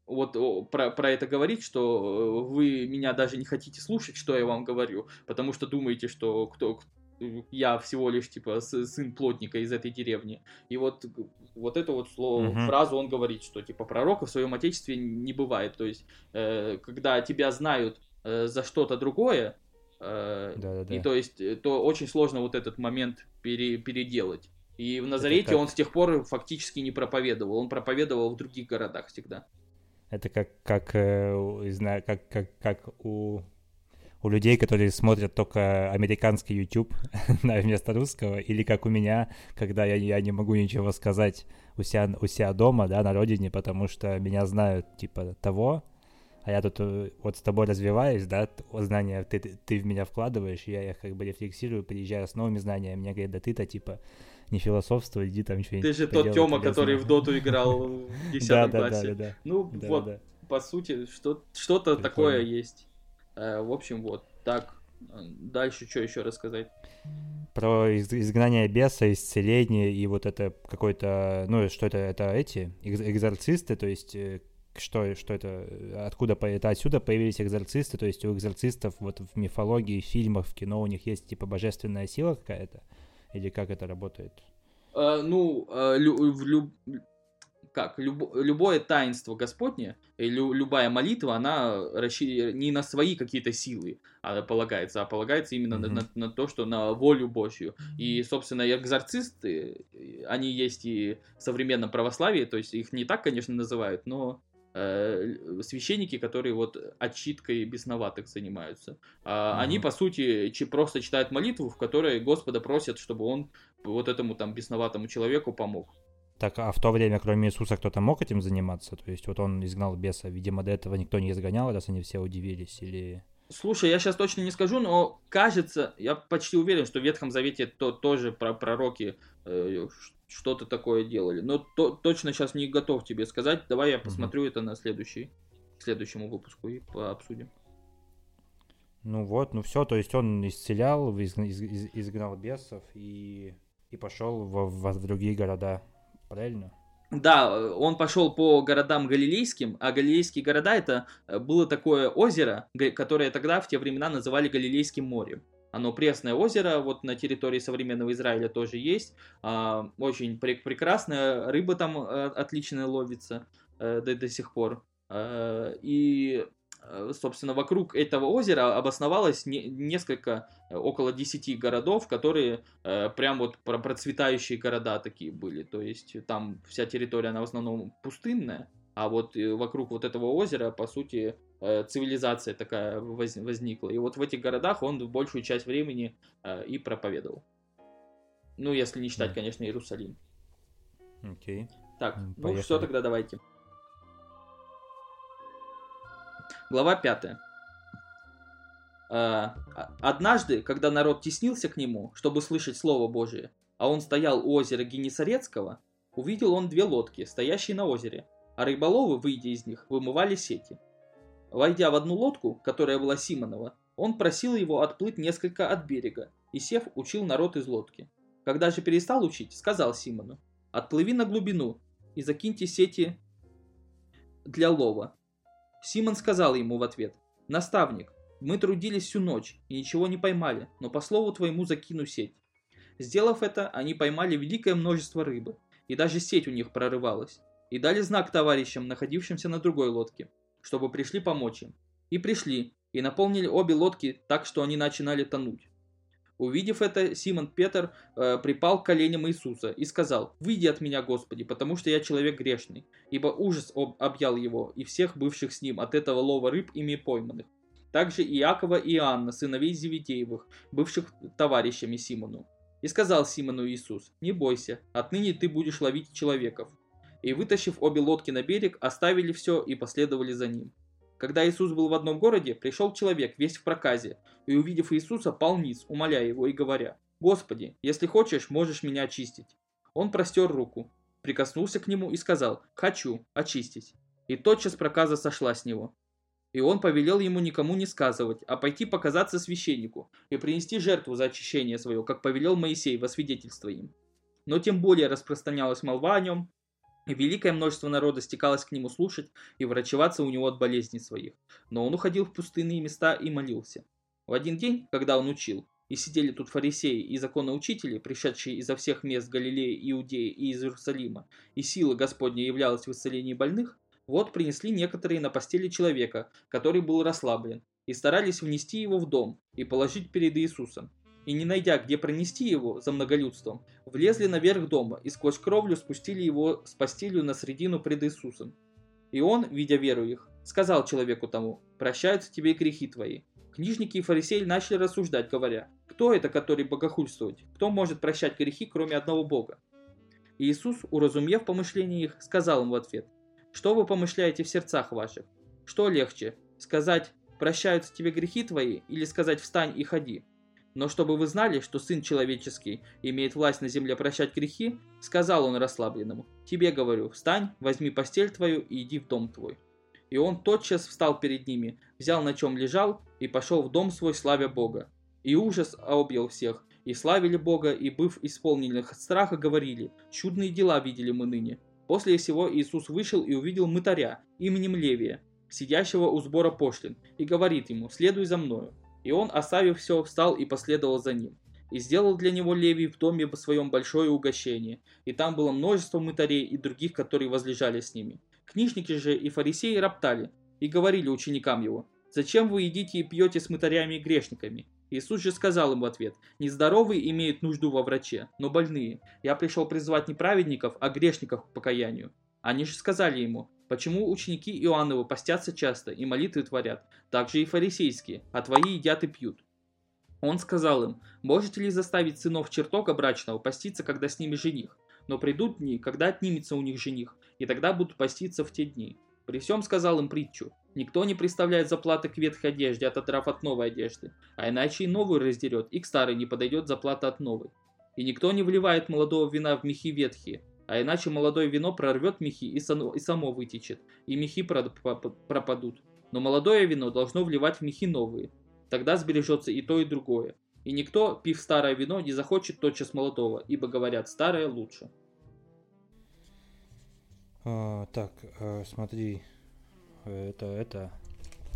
вот про, про это говорить, что э, вы меня даже не хотите слушать, что я вам говорю, потому что думаете, что кто, я всего лишь, типа, сын плотника из этой деревни. И вот, вот это вот слово, uh-huh. фразу он говорит, что, типа, пророка в своем отечестве не бывает. То есть, э, когда тебя знают э, за что-то другое, э, и то есть, э, то очень сложно вот этот момент пере, переделать. И в Назарете он с тех пор фактически не проповедовал. Он проповедовал в других городах всегда. Это как, как, э, как, как, как у у людей, которые смотрят только американский YouTube вместо русского, или как у меня, когда я, я не могу ничего сказать у себя, у себя дома, да, на родине, потому что меня знают, типа, того, а я тут э, вот с тобой развиваюсь, да, знания ты, ты, ты в меня вкладываешь, я их как бы рефлексирую, приезжаю с новыми знаниями, мне говорят, да ты-то, типа, не философствуй, иди там что-нибудь Ты же тот Тёма, который в доту играл в 10 классе. Ну, вот, по сути, что-то такое есть. Э, в общем, вот так. Э, дальше что еще рассказать? Про изгнание беса, исцеление и вот это какой-то, ну, что это, это эти экзорцисты, то есть э, что, что это, откуда это отсюда появились экзорцисты, то есть у экзорцистов вот в мифологии, в фильмах, в кино у них есть типа божественная сила какая-то, или как это работает? Uh, ну, uh, лю, в люб как люб, любое таинство Господне, лю, любая молитва, она расщи, не на свои какие-то силы а, полагается, а полагается именно mm-hmm. на, на, на то, что на волю Божью. И, собственно, экзорцисты, они есть и в современном православии, то есть их не так, конечно, называют, но э, священники, которые вот отчиткой бесноватых занимаются. А, mm-hmm. Они, по сути, ч- просто читают молитву, в которой Господа просят, чтобы он вот этому там бесноватому человеку помог. Так, а в то время, кроме Иисуса, кто-то мог этим заниматься? То есть вот он изгнал беса, видимо, до этого никто не изгонял, раз они все удивились, или... Слушай, я сейчас точно не скажу, но кажется, я почти уверен, что в Ветхом Завете то, тоже про пророки э, что-то такое делали. Но то, точно сейчас не готов тебе сказать. Давай я посмотрю угу. это на следующий, следующему выпуску и обсудим. Ну вот, ну все, то есть он исцелял, из, из, изгнал бесов и, и пошел в, в, в другие города правильно? Да, он пошел по городам галилейским, а галилейские города это э, было такое озеро, которое тогда в те времена называли Галилейским морем. Оно пресное озеро, вот на территории современного Израиля тоже есть. А, очень пре- прекрасная, рыба там а, отличная ловится а, до, до сих пор. И собственно, вокруг этого озера обосновалось не, несколько, около 10 городов, которые э, прям вот процветающие города такие были. То есть там вся территория, она в основном пустынная, а вот вокруг вот этого озера, по сути, Э, цивилизация такая возникла. И вот в этих городах он большую часть времени э, и проповедовал. Ну, если не считать, конечно, Иерусалим. Окей. Okay. Так, Поехали. ну все, тогда давайте. Глава пятая. Э, однажды, когда народ теснился к нему, чтобы слышать Слово Божие, а он стоял у озера Генесарецкого, увидел он две лодки, стоящие на озере, а рыболовы, выйдя из них, вымывали сети. Войдя в одну лодку, которая была Симонова, он просил его отплыть несколько от берега, и сев, учил народ из лодки. Когда же перестал учить, сказал Симону, «Отплыви на глубину и закиньте сети для лова». Симон сказал ему в ответ, «Наставник, мы трудились всю ночь и ничего не поймали, но по слову твоему закину сеть». Сделав это, они поймали великое множество рыбы, и даже сеть у них прорывалась, и дали знак товарищам, находившимся на другой лодке – чтобы пришли помочь им. И пришли, и наполнили обе лодки так, что они начинали тонуть. Увидев это, Симон Петр э, припал к коленям Иисуса и сказал, «Выйди от меня, Господи, потому что я человек грешный». Ибо ужас об, объял его и всех бывших с ним от этого лова рыб ими пойманных. Также Иакова и Иоанна, сыновей Зеведеевых, бывших товарищами Симону. И сказал Симону Иисус, «Не бойся, отныне ты будешь ловить человеков» и, вытащив обе лодки на берег, оставили все и последовали за ним. Когда Иисус был в одном городе, пришел человек, весь в проказе, и, увидев Иисуса, пал ниц, умоляя его и говоря, «Господи, если хочешь, можешь меня очистить». Он простер руку, прикоснулся к нему и сказал, «Хочу, очистить». И тотчас проказа сошла с него. И он повелел ему никому не сказывать, а пойти показаться священнику и принести жертву за очищение свое, как повелел Моисей во свидетельство им. Но тем более распространялась молва о нем, Великое множество народа стекалось к нему слушать и врачеваться у него от болезней своих. Но он уходил в пустынные места и молился. В один день, когда он учил, и сидели тут фарисеи и законоучители, пришедшие изо всех мест Галилеи, Иудеи и из Иерусалима, и сила Господня являлась в исцелении больных, вот принесли некоторые на постели человека, который был расслаблен, и старались внести его в дом и положить перед Иисусом и не найдя, где пронести его за многолюдством, влезли наверх дома и сквозь кровлю спустили его с постелью на средину пред Иисусом. И он, видя веру их, сказал человеку тому, «Прощаются тебе грехи твои». Книжники и фарисеи начали рассуждать, говоря, «Кто это, который богохульствовать? Кто может прощать грехи, кроме одного Бога?» И Иисус, уразумев помышления их, сказал им в ответ, «Что вы помышляете в сердцах ваших? Что легче, сказать, прощаются тебе грехи твои, или сказать, встань и ходи?» Но чтобы вы знали, что Сын Человеческий имеет власть на земле прощать грехи, сказал он расслабленному, «Тебе говорю, встань, возьми постель твою и иди в дом твой». И он тотчас встал перед ними, взял на чем лежал и пошел в дом свой, славя Бога. И ужас объел всех, и славили Бога, и, быв исполненных страха, говорили, «Чудные дела видели мы ныне». После всего Иисус вышел и увидел мытаря именем Левия, сидящего у сбора пошлин, и говорит ему, «Следуй за мною». И он, оставив все, встал и последовал за ним. И сделал для него Левий в доме своем большое угощение, и там было множество мытарей и других, которые возлежали с ними. Книжники же и фарисеи роптали, и говорили ученикам его, «Зачем вы едите и пьете с мытарями и грешниками?» Иисус же сказал им в ответ, «Нездоровые имеют нужду во враче, но больные. Я пришел призвать не праведников, а грешников к покаянию». Они же сказали ему, Почему ученики Иоанновы постятся часто и молитвы творят, так же и фарисейские, а твои едят и пьют? Он сказал им, можете ли заставить сынов чертога брачного поститься, когда с ними жених? Но придут дни, когда отнимется у них жених, и тогда будут поститься в те дни. При всем сказал им притчу, никто не представляет заплаты к ветхой одежде, отодрав от новой одежды, а иначе и новую раздерет, и к старой не подойдет заплата от новой. И никто не вливает молодого вина в мехи ветхие, а иначе молодое вино прорвет мехи и, само, и само вытечет, и мехи пропадут. Но молодое вино должно вливать в мехи новые. Тогда сбережется и то, и другое. И никто, пив старое вино, не захочет тотчас молодого, ибо говорят, старое лучше. А, так, а, смотри, это, это,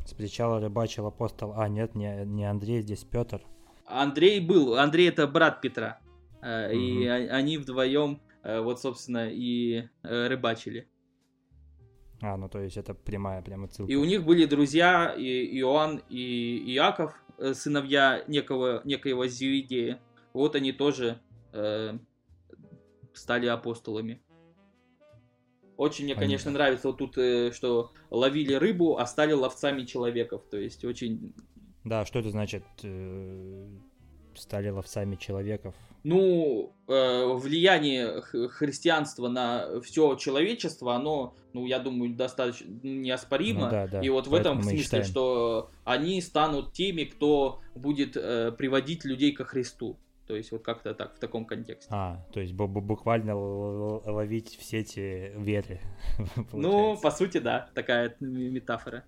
сплечало рыбачил апостол, а нет, не, не Андрей, здесь Петр. Андрей был. Андрей это брат Петра. Э, И Мгм. о- они вдвоем, э, вот, собственно, и э, рыбачили. А, ну то есть это прямая прямо ссылка. И у них были друзья и Иоанн и Иаков, э, сыновья некого, некоего Зевидея. Вот они тоже э, стали апостолами. Очень мне, конечно, нравится вот тут, э, что ловили рыбу, а стали ловцами человеков. То есть очень... Да, что это значит? э, Стали ловцами человеков. Ну, э, влияние христианства на все человечество, оно, ну, я думаю, достаточно неоспоримо. Ну да, да. И вот в Поэтому этом смысле, считаем. что они станут теми, кто будет э, приводить людей ко Христу. То есть вот как-то так, в таком контексте. А, то есть бу- бу- буквально ловить все эти веры. ну, по сути, да, такая метафора.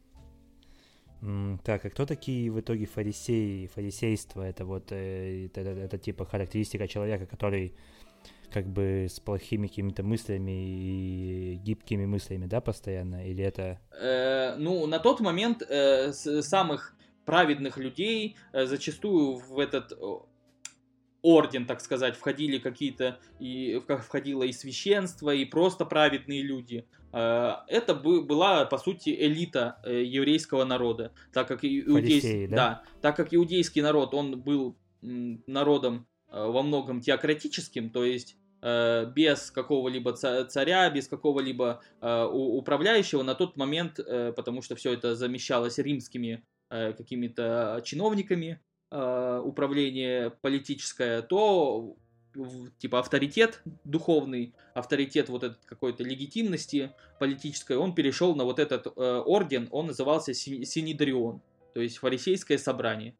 Так, а кто такие в итоге фарисеи? Фарисейство это вот э, это, это- это типа характеристика человека, который как бы с плохими какими-то мыслями и гибкими мыслями, да, постоянно? Или это... Э, ну, на тот момент э, самых праведных людей э, зачастую в этот орден, так сказать, входили какие-то, и входило и священство, и просто праведные люди. Э, это бы- была, по сути, элита э, еврейского народа, так как и- иудейс- Фарисеи, да? так как иудейский народ, он был народом э, во многом теократическим, то есть без какого-либо ца- царя, без какого-либо управляющего на тот момент, потому что все это замещалось римскими какими-то чиновниками, управление политическое, то типа авторитет духовный, авторитет вот этот какой-то легитимности политической, он перешел на вот этот э, орден, он назывался Си- Синедрион, то есть фарисейское собрание.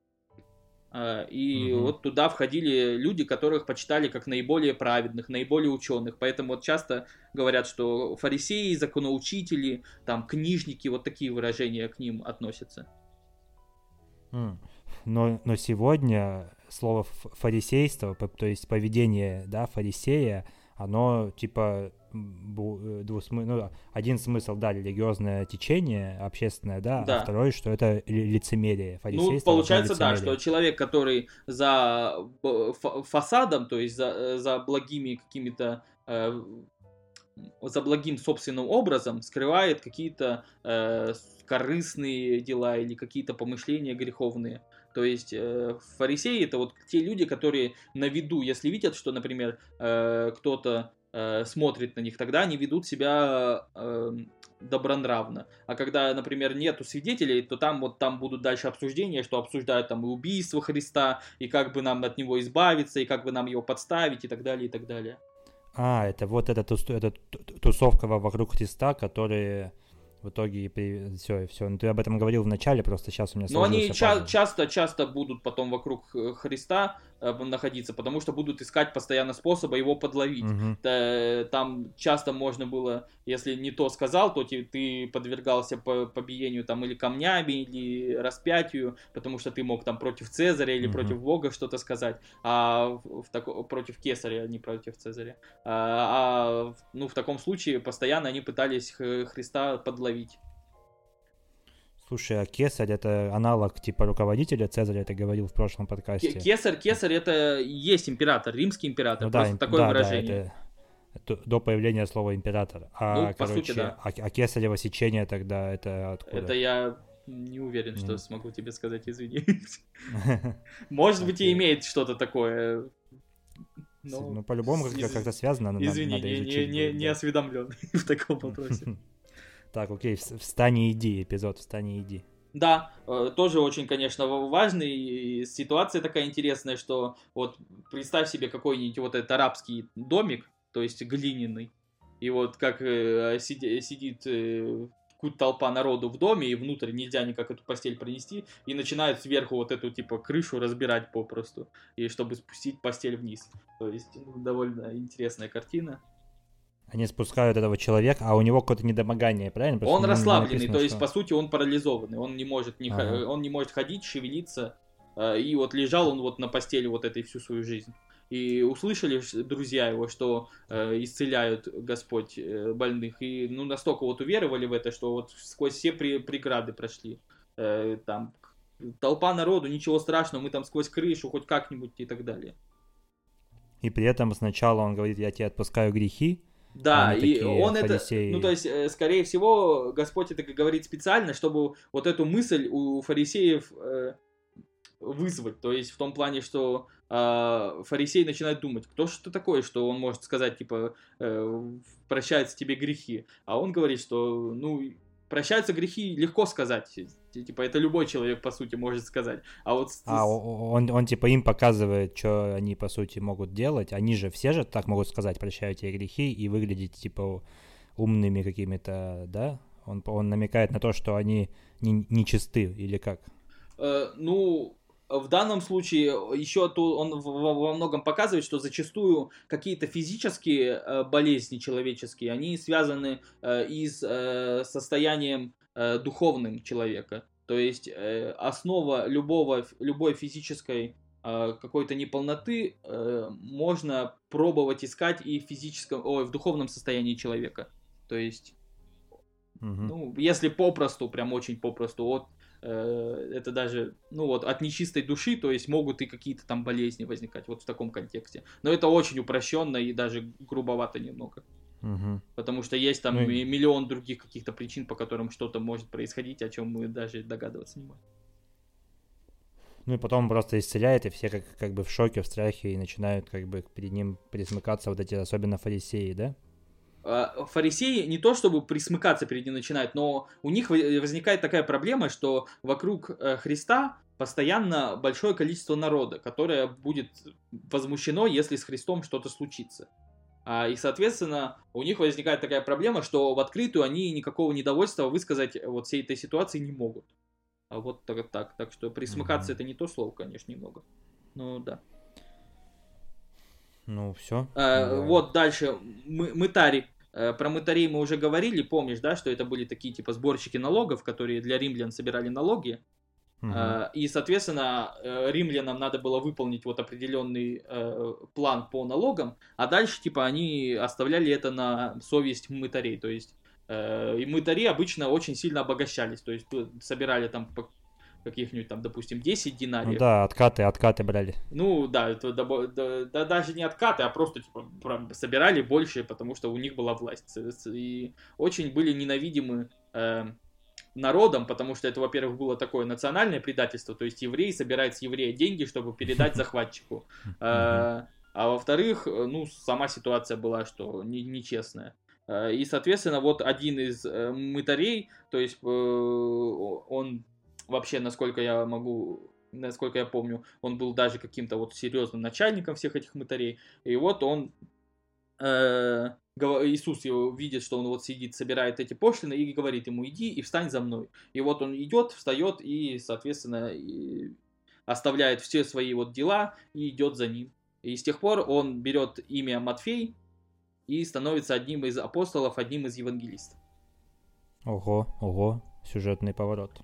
А, И Мгм. вот туда входили люди, которых почитали как наиболее праведных, наиболее ученых. Поэтому вот часто говорят, что фарисеи, законоучители, там книжники, вот такие выражения к ним относятся. Но, но сегодня слово фарисейство, то есть поведение, да, фарисея, оно типа э, двусмы- ну, один смысл, да, религиозное течение общественное, да, Да. а второй, что это ли- лицемерие, Ну, получается, да, лицемерие. что человек, который за фасадом, то есть за, за благими какими-то э, за благим собственным образом скрывает какие-то э, корыстные дела или какие-то помышления греховные. То есть э, фарисеи это вот те люди, которые на виду, если видят, что, например, э, кто-то э, смотрит на них, тогда они ведут себя э, добронравно. А когда, например, нету свидетелей, то там вот там будут дальше обсуждения, что обсуждают там и убийство Христа, и как бы нам от него избавиться, и как бы нам его подставить, и так далее, и так далее. А, это вот эта, эта ту- тусовка во- вокруг Христа, которые в итоге все, все. Ну, ты об этом говорил в начале, просто сейчас у меня Но они сложился ча- часто-часто будут потом вокруг э, Христа находиться, потому что будут искать постоянно способа его подловить. Та- Там часто можно было, если не то сказал, то ты подвергался по- побиению там или камнями, или распятию, потому что ты мог там против Цезаря или Мгм. против Бога что-то сказать, а в, в тако- против Кесаря, а не против Цезаря. А, а ну, в таком случае постоянно они пытались Христа подловить. Слушай, а Кесарь это аналог типа руководителя Цезаря, ты говорил в прошлом подкасте. Кесарь, Кесарь это есть император, римский император, Ну да, просто им- такое да, да, выражение. это до- появления слова император. А, Ну, по короче, сути, да. а, а кесарево сечение тогда это откуда? Это я не уверен, что Мгм. смогу тебе сказать, извини. Может быть, и имеет что-то такое. Ну, Но, по-любому как-то связано, извини, не, да. осведомлен в таком вопросе. Так, окей, вс- встань и иди, эпизод «Встань и иди». Да, э, тоже очень, конечно, важный. И ситуация такая интересная, что вот представь себе какой-нибудь вот этот арабский домик, то есть глиняный, и вот как э, сиди- сидит э, ку- толпа народу в доме, и внутрь нельзя никак эту постель пронести, и начинают сверху вот эту типа крышу разбирать попросту, и чтобы спустить постель вниз. То есть ну, довольно интересная картина. Они спускают этого человека, а у него какое-то недомогание, правильно? Просто Он расслабленный, написано, то есть, что- по сути, он парализованный, он не может, не Ага. он не может ходить, шевелиться, э, и вот лежал он вот на постели вот этой всю свою жизнь. И услышали друзья его, что э, исцеляют Господь э, больных, и ну настолько вот уверовали в это, что вот сквозь все при- преграды прошли. Э, там толпа народу, ничего страшного, мы там сквозь крышу хоть как-нибудь и так далее. И при этом сначала он говорит, я тебе отпускаю грехи, да, и он фарисеи. это, ну то есть, э, скорее всего, Господь это говорит специально, чтобы вот эту мысль у фарисеев э, вызвать, то есть в том плане, что э, фарисей начинает думать, кто же ты такой, что он может сказать, типа, э, прощаются тебе грехи, а он говорит, что, ну, прощаются грехи легко сказать, типа, это любой человек, по сути, может сказать, а вот... А он, он, типа, им показывает, что они, по сути, могут делать, они же все же так могут сказать, прощаю тебе грехи, и выглядеть, типа, умными какими-то, да? Он, он намекает на то, что они не, не чисты, или как? Э, ну, в данном случае еще то он во многом показывает, что зачастую какие-то физические э, болезни человеческие, они связаны э, и с э, состоянием духовным человека. То есть основа любого, любой физической какой-то неполноты можно пробовать искать и в физическом, ой, в духовном состоянии человека. То есть, угу. ну, если попросту, прям очень попросту, от Э, это даже, ну вот, от нечистой души, то есть могут и какие-то там болезни возникать, вот в таком контексте. Но это очень упрощенно и даже грубовато немного. Угу. Потому что есть там ну, и... миллион других каких-то причин, по которым что-то может происходить, о чем мы даже догадываться не можем. Ну и потом просто исцеляет, и все как, как бы в шоке, в страхе, и начинают как бы перед ним присмыкаться вот эти, особенно фарисеи, да? А, фарисеи не то чтобы присмыкаться перед ним начинают, но у них возникает такая проблема, что вокруг э, Христа постоянно большое количество народа, которое будет возмущено, если с Христом что-то случится. А, и, соответственно, у них возникает такая проблема, что в открытую они никакого недовольства высказать вот всей этой ситуации не могут. А вот так, так. Так что присмыкаться mm-hmm. это не то слово, конечно, немного. Ну да. Ну, все. А, да. Вот дальше. Мы, мытари. Э, про мытарей мы уже говорили, помнишь, да, что это были такие типа сборщики налогов, которые для римлян собирали налоги. Угу. И, соответственно, э, римлянам надо было выполнить вот определенный план по налогам, а дальше, типа, они оставляли это на совесть мытарей. То есть, и мытари обычно очень сильно обогащались, то есть собирали там каких-нибудь там, допустим, 10 динариев. Ну да, откаты, откаты брали. Ну да, это да, да, да, даже не откаты, а просто типа собирали больше, потому что у них была власть. И очень были ненавидимы э, народом, потому что это, во-первых, было такое национальное предательство, то есть еврей собирает с еврея деньги, чтобы передать захватчику. Э, а во-вторых, ну, сама ситуация была, что нечестная. Э, и, соответственно, вот один из э, мытарей, то есть он вообще, насколько я могу, насколько я помню, он был даже каким-то вот серьезным начальником всех этих мытарей. И вот он, э, Иисус его видит, что он вот сидит, собирает эти пошлины и говорит ему, иди и встань за мной. И вот он идет, встает и, соответственно, и оставляет все свои вот дела и идет за ним. И с тех пор он берет имя Матфей и становится одним из апостолов, одним из евангелистов. Ого, ого, сюжетный поворот.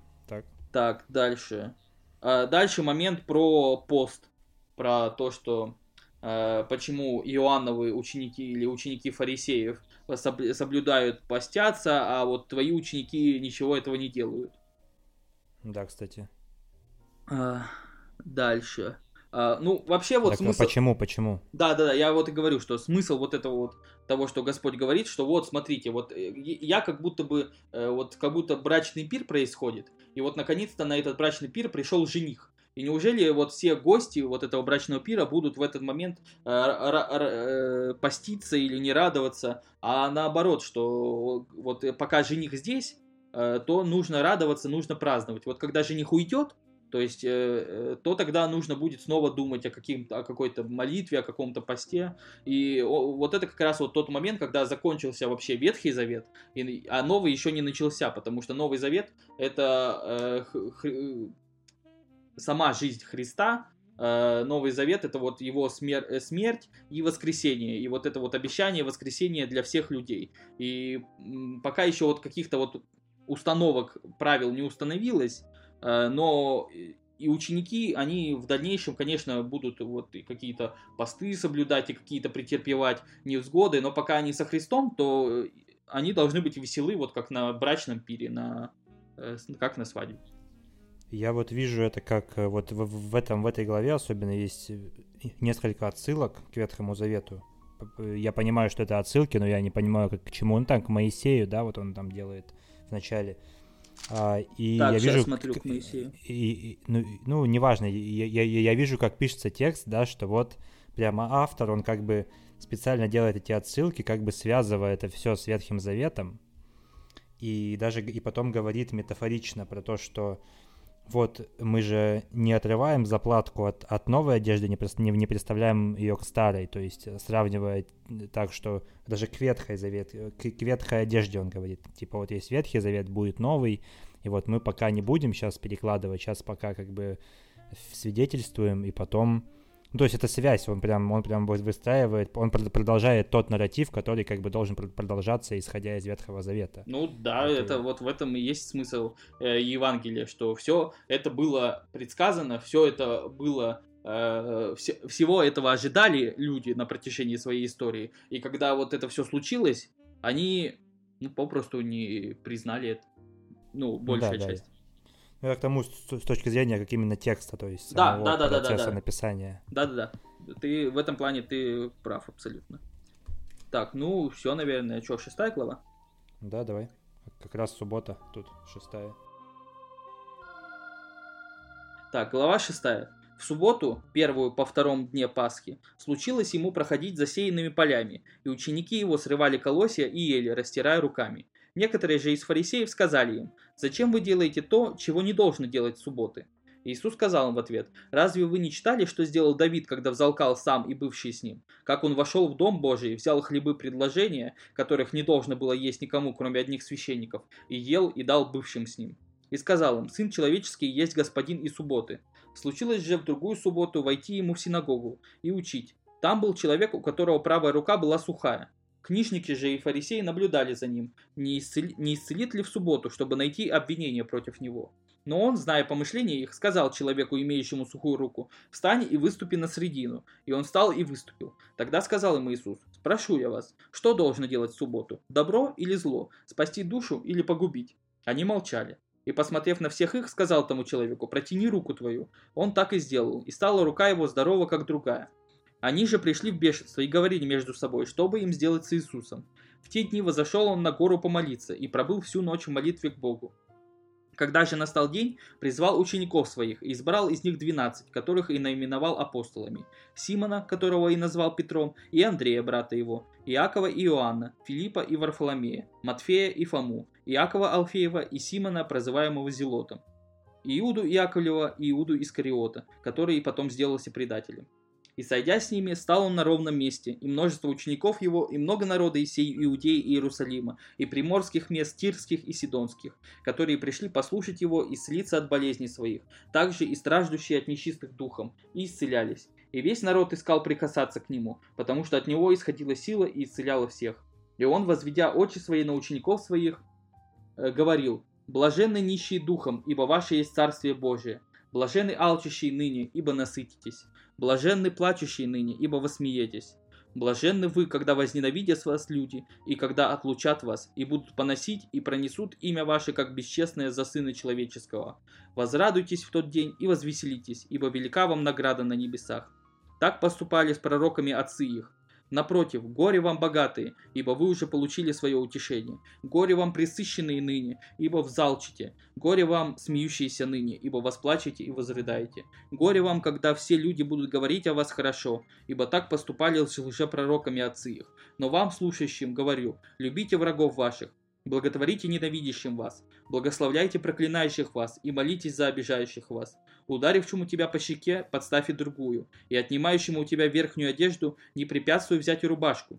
Так. Дальше. А, дальше момент про пост. Про то, что а, почему Иоанновы ученики или ученики фарисеев соблюдают, постятся, а вот твои ученики ничего этого не делают. Да, кстати. А, дальше. А, ну, вообще вот так, смысл... Почему, почему? Да, да, да, я вот и говорю, что смысл вот этого вот, того, что Господь говорит, что вот, смотрите, вот э, я как будто бы, э, вот как будто брачный пир происходит, и вот наконец-то на этот брачный пир пришел жених. И неужели вот все гости вот этого брачного пира будут в этот момент э, э, поститься или не радоваться, а наоборот, что вот пока жених здесь, э, то нужно радоваться, нужно праздновать. Вот когда жених уйдет, то есть, э, э, то тогда нужно будет снова думать о, каким, о какой-то молитве, о каком-то посте. И вот это как раз вот тот момент, когда закончился вообще Ветхий Завет, а Новый еще не начался, потому что Новый Завет это э, сама жизнь Христа, Новый Завет это вот его смер смерть и воскресение, и вот это вот обещание воскресения для всех людей. И пока еще вот каких-то вот установок, правил не установилось, но и ученики, они в дальнейшем, конечно, будут вот какие-то посты соблюдать и какие-то претерпевать невзгоды, но пока они со Христом, то они должны быть веселы, вот как на брачном пире, на, э, как на свадьбе. Я вот вижу это как э, вот в, этом в этой главе особенно есть э, несколько отсылок к Ветхому Завету. Я понимаю, что это отсылки, но я не понимаю, как, к чему он там, к Моисею, да, вот он там делает в начале. А, и так, я вижу, смотрю к Моисею. И, и, ну, ну, неважно, я, я, я вижу, как пишется текст, да, что вот прямо автор, он как бы специально делает эти отсылки, как бы связывая это все с Ветхим Заветом, и даже и потом говорит метафорично про то, что вот мы же не отрываем заплатку от, от новой одежды, не, не, не представляем ее к старой, то есть сравнивая так, что даже к ветхой завет, к, к ветхой одежде он говорит, типа вот есть ветхий завет, будет новый, и вот мы пока не будем сейчас перекладывать, сейчас пока как бы свидетельствуем, и потом ну, то есть это связь, он прям, он прям выстраивает, он продолжает тот нарратив, который как бы должен продолжаться, исходя из Ветхого Завета. Ну да, это, это вот в этом и есть смысл э, Евангелия, что все это было предсказано, все это было э, все, всего этого ожидали люди на протяжении своей истории. И когда вот это все случилось, они ну, попросту не признали это. Ну, большая да, часть. Да. Ну, я к тому, с, точки зрения как именно текста, то есть да, да, да, процесса да, да, да. написания. Да-да-да. Ты в этом плане ты прав абсолютно. Так, ну, все, наверное. Что, шестая глава? Да, давай. Как раз суббота тут, шестая. Так, глава шестая. В субботу, первую по втором дне Пасхи, случилось ему проходить засеянными полями, и ученики его срывали колосья и ели, растирая руками. Некоторые же из фарисеев сказали им, «Зачем вы делаете то, чего не должно делать в субботы?» Иисус сказал им в ответ, «Разве вы не читали, что сделал Давид, когда взалкал сам и бывший с ним? Как он вошел в Дом Божий, взял хлебы предложения, которых не должно было есть никому, кроме одних священников, и ел и дал бывшим с ним. И сказал им, Сын человеческий есть господин и субботы. Случилось же в другую субботу войти ему в синагогу и учить. Там был человек, у которого правая рука была сухая. Книжники же и фарисеи наблюдали за ним, не, исцели, не исцелит ли в субботу, чтобы найти обвинение против него. Но он, зная помышления их, сказал человеку, имеющему сухую руку, «Встань и выступи на средину». И он встал и выступил. Тогда сказал им Иисус, «Спрошу я вас, что должно делать в субботу, добро или зло, спасти душу или погубить?» Они молчали. И, посмотрев на всех их, сказал тому человеку, «Протяни руку твою». Он так и сделал, и стала рука его здорова, как другая. Они же пришли в бешенство и говорили между собой, что бы им сделать с Иисусом. В те дни возошел он на гору помолиться и пробыл всю ночь в молитве к Богу. Когда же настал день, призвал учеников своих и избрал из них двенадцать, которых и наименовал апостолами. Симона, которого и назвал Петром, и Андрея, брата его, Иакова и Иоанна, Филиппа и Варфоломея, Матфея и Фому, Иакова Алфеева и Симона, прозываемого Зелотом, Иуду Иаковлева и Иуду Искариота, который и потом сделался предателем. И сойдя с ними, стал он на ровном месте, и множество учеников его, и много народа из всей Иудеи и Иерусалима, и приморских мест Тирских и Сидонских, которые пришли послушать его и слиться от болезней своих, также и страждущие от нечистых духом, и исцелялись. И весь народ искал прикасаться к нему, потому что от него исходила сила и исцеляла всех. И он, возведя очи свои на учеников своих, э, говорил, «Блаженны нищие духом, ибо ваше есть Царствие Божие. Блаженны алчущие ныне, ибо насытитесь. Блаженны плачущие ныне, ибо вы смеетесь. Блаженны вы, когда возненавидят вас люди, и когда отлучат вас, и будут поносить, и пронесут имя ваше, как бесчестное за Сына Человеческого. Возрадуйтесь в тот день и возвеселитесь, ибо велика вам награда на небесах. Так поступали с пророками отцы их. Напротив, горе вам богатые, ибо вы уже получили свое утешение. Горе вам присыщенные ныне, ибо взалчите. Горе вам смеющиеся ныне, ибо восплачете и возрыдаете. Горе вам, когда все люди будут говорить о вас хорошо, ибо так поступали с лжепророками отцы их. Но вам, слушающим, говорю, любите врагов ваших, Благотворите ненавидящим вас, благословляйте проклинающих вас и молитесь за обижающих вас. Ударившему тебя по щеке, подставь и другую, и отнимающему у тебя верхнюю одежду, не препятствуй взять и рубашку.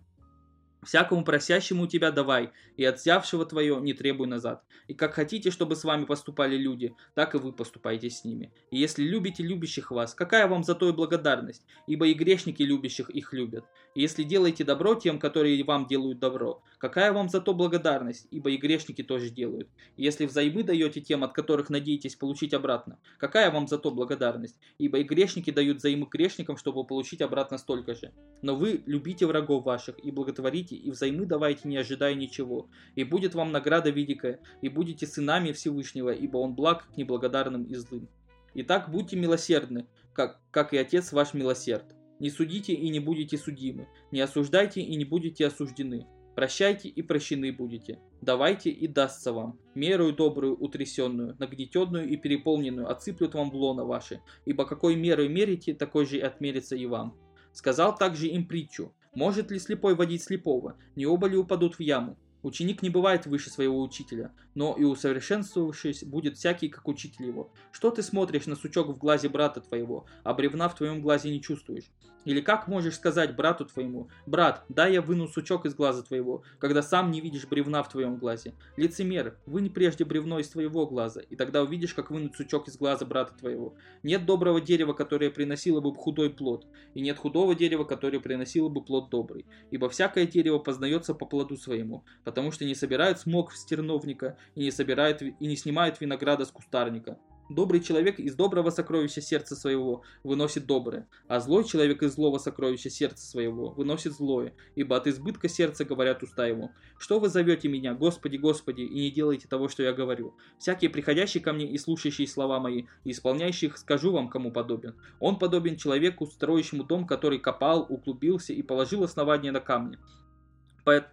Всякому просящему у тебя давай, и от взявшего твое не требуй назад. И как хотите, чтобы с вами поступали люди, так и вы поступайте с ними. И если любите любящих вас, какая вам за то и благодарность? Ибо и грешники любящих их любят. И если делаете добро тем, которые вам делают добро, какая вам за то благодарность? Ибо и грешники тоже делают. И если взаймы даете тем, от которых надеетесь получить обратно, какая вам за то благодарность? Ибо и грешники дают взаймы грешникам, чтобы получить обратно столько же. Но вы любите врагов ваших и благотворите и взаймы давайте, не ожидая ничего. И будет вам награда великая, и будете сынами Всевышнего, ибо он благ к неблагодарным и злым. Итак, будьте милосердны, как, как и Отец ваш милосерд. Не судите и не будете судимы, не осуждайте и не будете осуждены. Прощайте и прощены будете. Давайте и дастся вам. Мерую добрую, утрясенную, нагнетенную и переполненную отсыплют вам в лоно ваши, ибо какой мерой мерите, такой же и отмерится и вам. Сказал также им притчу. Может ли слепой водить слепого? Не оба ли упадут в яму? Ученик не бывает выше своего учителя, но и усовершенствовавшись будет всякий, как учитель его. Что ты смотришь на сучок в глазе брата твоего, а бревна в твоем глазе не чувствуешь? Или как можешь сказать брату твоему, брат, дай я выну сучок из глаза твоего, когда сам не видишь бревна в твоем глазе? Лицемер, вынь прежде бревно из твоего глаза, и тогда увидишь, как вынуть сучок из глаза брата твоего. Нет доброго дерева, которое приносило бы худой плод, и нет худого дерева, которое приносило бы плод добрый. Ибо всякое дерево познается по плоду своему, потому что не собирают смог с терновника, и не собирают и не снимают винограда с кустарника. Добрый человек из доброго сокровища сердца своего выносит доброе, а злой человек из злого сокровища сердца своего выносит злое, ибо от избытка сердца говорят уста его. Что вы зовете меня, Господи, Господи, и не делаете того, что я говорю? Всякий приходящий ко мне и слушающий слова мои, и исполняющий их, скажу вам, кому подобен. Он подобен человеку, строящему дом, который копал, углубился и положил основание на камне.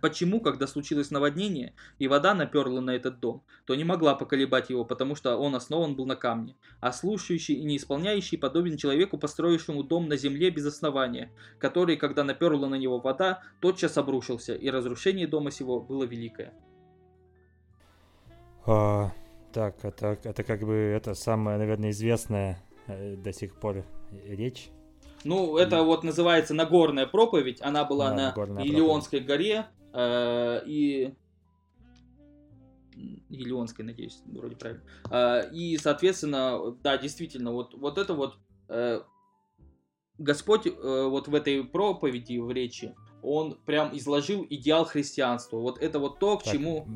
Почему, когда случилось наводнение, и вода наперла на этот дом, то не могла поколебать его, потому что он основан был на камне. А слушающий и не исполняющий подобен человеку, построившему дом на земле без основания, который, когда наперла на него вода, тотчас обрушился, и разрушение дома сего было великое. А, так, это, это как бы это самая, наверное, известная э, до сих пор речь ну, это вот называется Нагорная проповедь. Она была да, на Илионской горе. Э, и Елеонской, надеюсь, вроде правильно. Э, и, соответственно, да, действительно, вот, вот это вот э, Господь э, вот в этой проповеди, в речи, он прям изложил идеал христианства. Вот это вот то, к так, чему...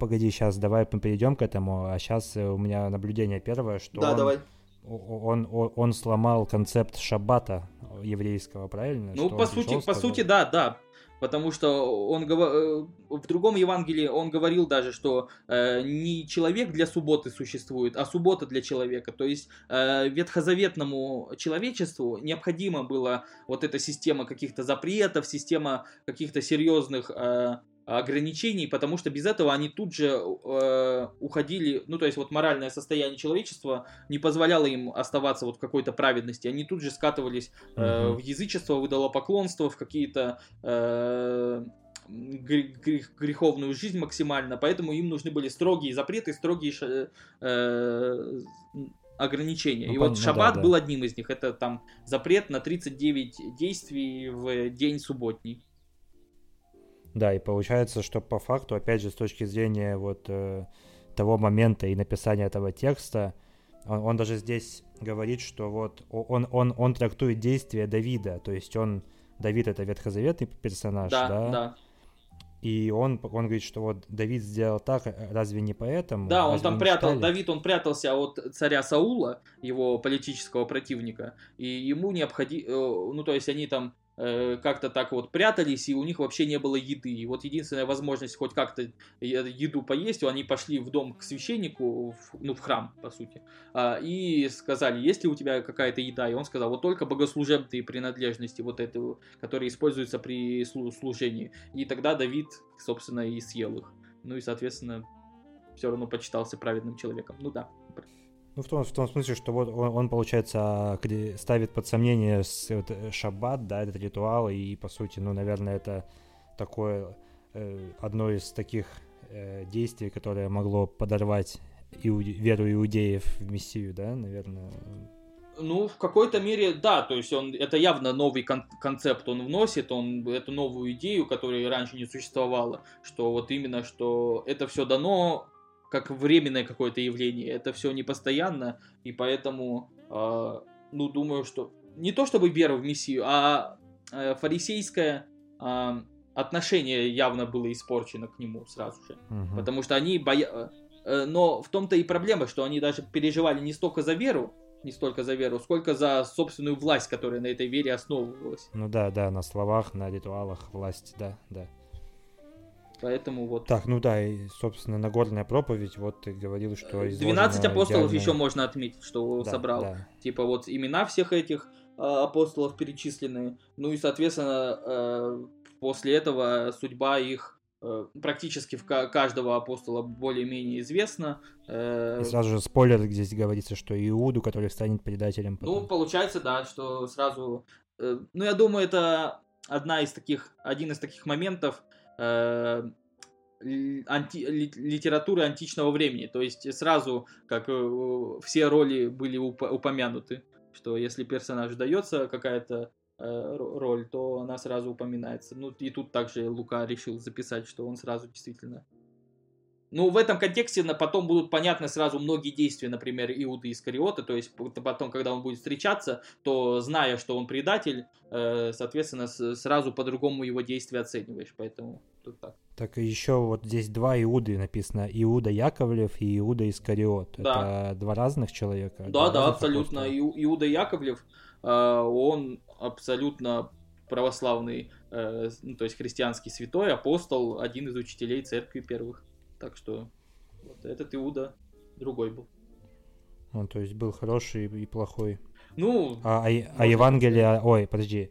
Погоди, сейчас давай мы перейдем к этому. А сейчас у меня наблюдение первое, что да, он давай он, он, он сломал концепт шаббата еврейского, правильно? Ну, что по сути, по сути, да, да. Потому что он э, в другом Евангелии он говорил даже, что э, не человек для субботы существует, а суббота для человека. То есть э, ветхозаветному человечеству необходимо было вот эта система каких-то запретов, система каких-то серьезных э, ограничений, потому что без этого они тут же э, уходили, ну то есть вот моральное состояние человечества не позволяло им оставаться вот в какой-то праведности, они тут же скатывались э, mm-hmm. в язычество, выдалопоклонство, в какие-то э, грех, греховную жизнь максимально, поэтому им нужны были строгие запреты, строгие э, ограничения. Ну, и вот шаббат да, да. был одним из них. Это там запрет на 39 действий в день субботний. Да, и получается, что по факту, опять же, с точки зрения вот э, того момента и написания этого текста, он, он даже здесь говорит, что вот он, он, он трактует действия Давида, то есть он, Давид это ветхозаветный персонаж, да? Да, да. И он, он говорит, что вот Давид сделал так, э, разве не поэтому? Да, он там прятал, читали? Давид, он прятался от царя Саула, его политического противника, и ему необходимо, э, ну то есть они там как-то так вот прятались, и у них вообще не было еды. И вот единственная возможность хоть как-то еду поесть, они пошли в дом к священнику, в, ну, в храм, по сути, а, и сказали, есть ли у тебя какая-то еда? И он сказал, вот только богослужебные принадлежности, вот это, которые используются при служении. И тогда Давид, собственно, и съел их. Ну и, соответственно, все равно почитался праведным человеком. Ну да. Ну, в том, в том смысле, что вот он, он получается, ставит под сомнение вот, э, шаббат, да, этот ритуал, и, по сути, ну, наверное, это такое, э, одно из таких э, действий, которое могло подорвать иуде, веру иудеев в Мессию, да, наверное. Ну, в какой-то мере, да, то есть он, это явно новый кон- концепт он вносит, он эту новую идею, которая раньше не существовала, что вот именно, что это все дано как временное какое-то явление. Это все не постоянно, и поэтому, э, ну, думаю, что не то чтобы вера в Мессию, а э, фарисейское э, отношение явно было испорчено к нему сразу же. Угу. Потому что они боя... Э, но в том-то и проблема, что они даже переживали не столько за веру, не столько за веру, сколько за собственную власть, которая на этой вере основывалась. Ну да, да, на словах, на ритуалах власть, да, да. Поэтому вот. Так, ну да, и, собственно, Нагорная проповедь, вот ты говорил, что 12 апостолов идеальная... еще можно отметить, что да, собрал. Да. Типа вот имена всех этих э, апостолов перечислены. Ну и, соответственно, э, после этого судьба их э, практически в каждого апостола более-менее известна. Э, и сразу же спойлер здесь говорится, что Иуду, который станет предателем. Потом. Ну, получается, да, что сразу... Э, ну, я думаю, это одна из таких, один из таких моментов, э, анти, литературы античного времени. То есть сразу, как э, все роли были уп- упомянуты, что если персонаж дается какая-то э, роль, то она сразу упоминается. Ну и тут также Лука решил записать, что он сразу действительно ну, в этом контексте потом будут понятны сразу многие действия, например, Иуды Искариота, то есть потом, когда он будет встречаться, то, зная, что он предатель, э, соответственно, сразу по-другому его действия оцениваешь, поэтому тут так. Так еще вот здесь два Иуды написано, Иуда Яковлев и Иуда Искариот. Да. Это два разных человека? Да, да, абсолютно. Апостолов. Иуда Яковлев, э, он абсолютно православный, э, ну, то есть христианский святой, апостол, один из учителей церкви первых. Так что вот этот Иуда другой был. Ну, то есть был хороший и плохой. Ну, а, а, а Евангелие, ой, подожди,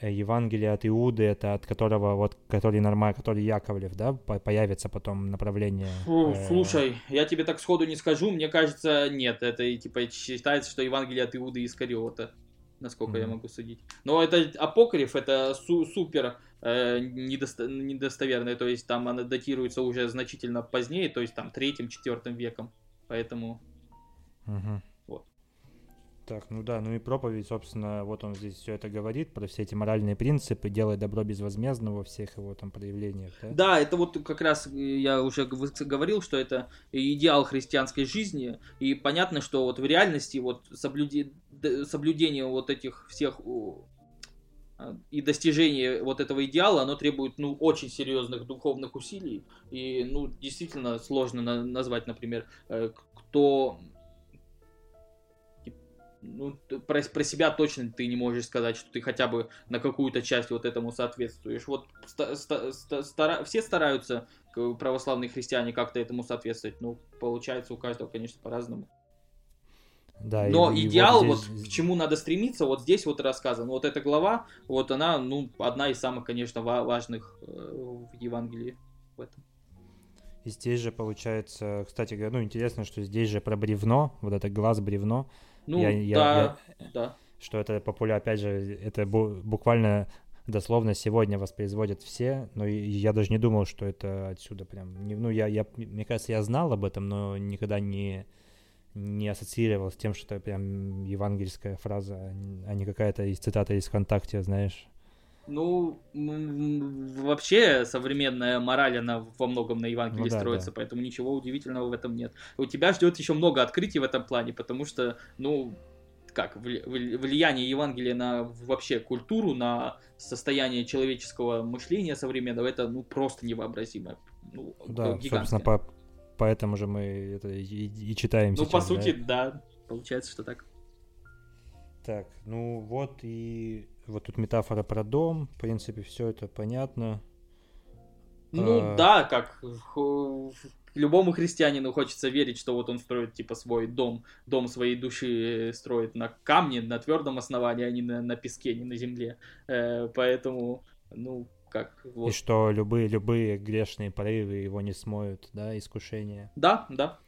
э, Евангелие от Иуды, это от которого, вот, который нормально, который Яковлев, да, появится потом направление. Фу, э... Слушай, я тебе так сходу не скажу, мне кажется, нет, это типа считается, что Евангелие от Иуды из Кариота насколько mm-hmm. я могу судить. Но это апокриф, это су- супер э, недосто- то есть там она датируется уже значительно позднее, то есть там третьим-четвертым веком, поэтому... Mm-hmm. Так, ну да, ну и проповедь, собственно, вот он здесь все это говорит про все эти моральные принципы, делай добро безвозмездно во всех его там проявлениях, да? Да, это вот как раз э, я уже говорил, что это идеал христианской жизни, и понятно, что вот в реальности вот соблюди... соблюдение вот этих всех и достижение вот этого идеала, оно требует, ну, очень серьезных духовных усилий, и, ну, действительно сложно на- назвать, например, э, кто ну, про, про себя точно ты не можешь сказать, что ты хотя бы на какую-то часть вот этому соответствуешь. Вот ста, ста, ста, стара, все стараются, православные христиане, как-то этому соответствовать. Ну, получается у каждого, конечно, по-разному. Да, Но и, идеал, и вот, здесь... вот к чему надо стремиться, вот здесь вот рассказано. Вот эта глава, вот она, ну, одна из самых, конечно, важных э, в Евангелии в этом. И здесь же получается, кстати говоря, ну, интересно, что здесь же про бревно, вот это глаз бревно, ну, я, да, я, да. Что это популярно, опять же, это буквально дословно сегодня воспроизводят все, но я даже не думал, что это отсюда прям, ну, я, я, мне кажется, я знал об этом, но никогда не, не ассоциировал с тем, что это прям евангельская фраза, а не какая-то из цитата из ВКонтакте, знаешь. Ну, вообще современная мораль, она во многом на Евангелии ну, да, строится, да. поэтому ничего удивительного в этом нет. У тебя ждет еще много открытий в этом плане, потому что, ну, как, влияние Евангелия на вообще культуру, на состояние человеческого мышления современного, это, ну, просто невообразимо. Ну, да, гигантское. собственно, по, поэтому же мы это и, и читаем Ну, сейчас, по сути, да? да, получается, что так. Так, ну вот и вот тут метафора про дом, в принципе, все это понятно. Ну а... да, как любому христианину хочется верить, что вот он строит типа свой дом, дом своей души строит на камне, на твердом основании, а не на, на песке, не на земле. Э, поэтому, ну, как вот. И что любые, любые грешные порывы его не смоют, да, искушения. Да, да.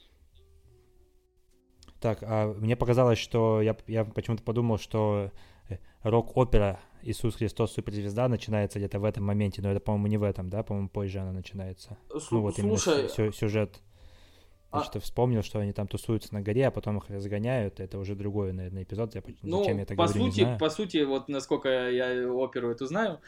Так, а мне показалось, что я, я почему-то подумал, что э, рок-опера Иисус Христос суперзвезда начинается где-то в этом моменте, но это, по-моему, не в этом, да, по-моему, позже она начинается. С- ну вот слушай, именно сюжет. А... Что вспомнил, что они там тусуются на горе, а потом их разгоняют. Это уже другой, наверное, эпизод. Я, ну, зачем я это по говорю, сути, по сути, вот насколько я оперу эту знаю,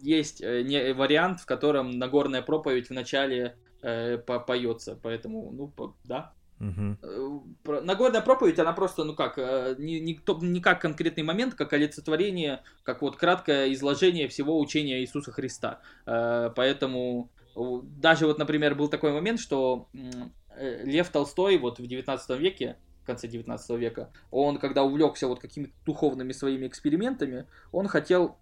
есть э, не, вариант, в котором Нагорная проповедь в начале э, поется. Поэтому, ну, по, да, Угу. Нагорная проповедь, она просто, ну как, э, не, не, не как конкретный момент, как олицетворение, как вот краткое изложение всего учения Иисуса Христа. Э, поэтому даже вот, например, был такой момент, что Лев Толстой вот в 19 веке, в конце 19 века, он, когда увлекся вот какими-то духовными своими экспериментами, он хотел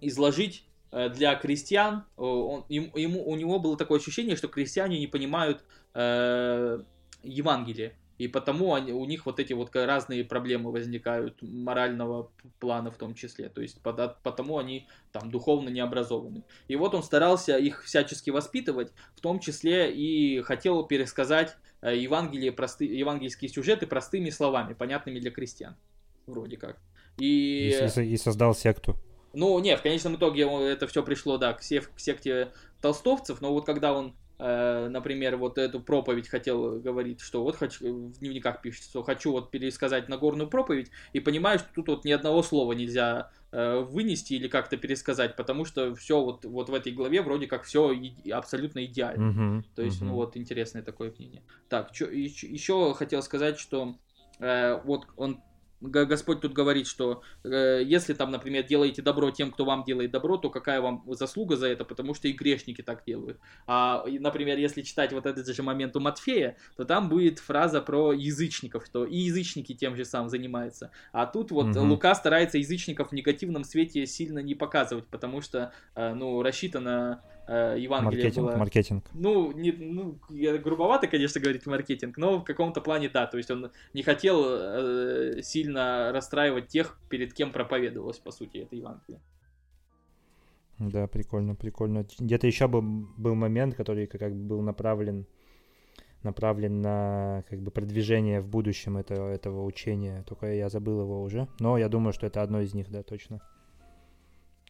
изложить э, для крестьян, он, ему, у него было такое ощущение, что крестьяне не понимают э, Евангелие. И потому они, у них вот эти вот разные проблемы возникают морального плана в том числе. То есть потому они там духовно не образованы. И вот он старался их всячески воспитывать, в том числе и хотел пересказать э, Евангелие, просты, евангельские сюжеты простыми словами, понятными для крестьян. Вроде как. И, и, и создал секту. Ну, не, в конечном итоге это все пришло, да, к, сек- к секте толстовцев, но вот когда он например, вот эту проповедь хотел говорить, что вот хочу, в дневниках пишет, что хочу вот пересказать Нагорную проповедь, и понимаю, что тут вот ни одного слова нельзя э, вынести или как-то пересказать, потому что все вот, вот в этой главе вроде как все абсолютно идеально. Uh-huh, То есть, uh-huh. ну вот, интересное такое мнение. Так, чё, еще, еще хотел сказать, что э, вот он Господь тут говорит, что э, если там, например, делаете добро тем, кто вам делает добро, то какая вам заслуга за это, потому что и грешники так делают. А, например, если читать вот этот же момент у Матфея, то там будет фраза про язычников, что и язычники тем же самым занимаются. А тут вот угу. Лука старается язычников в негативном свете сильно не показывать, потому что, э, ну, рассчитано э, Евангелие маркетинг, было... Маркетинг, Ну, не, ну, грубовато, конечно, говорить маркетинг, но в каком-то плане да. То есть он не хотел э, сильно расстраивать тех, перед кем проповедовалось, по сути, это Евангелие. Да, прикольно, прикольно. Где-то еще был, был момент, который как бы был направлен направлен на как бы продвижение в будущем этого, этого учения. Только я забыл его уже. Но я думаю, что это одно из них, да, точно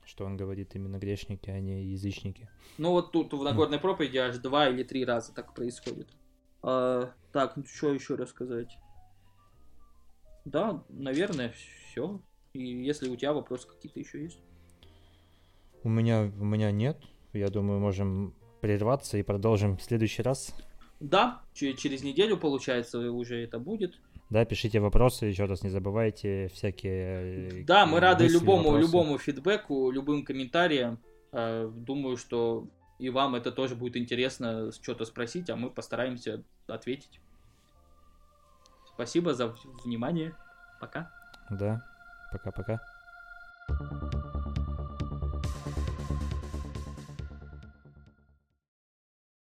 что он говорит именно грешники, а не язычники. Ну вот тут в Нагорной проповеди аж два или три раза так происходит. А, так, ну что еще рассказать? Да, наверное, все. И если у тебя вопросы какие-то еще есть? У меня, у меня нет. Я думаю, можем прерваться и продолжим в следующий раз. Да, через неделю, получается, уже это будет. Да, пишите вопросы, еще раз не забывайте всякие. Э, да, мы рады любому, вопросы. любому фидбэку, любым комментариям. Э, думаю, что и вам это тоже будет интересно что-то спросить, а мы постараемся ответить. Спасибо за внимание. Пока. Да, пока-пока. thank you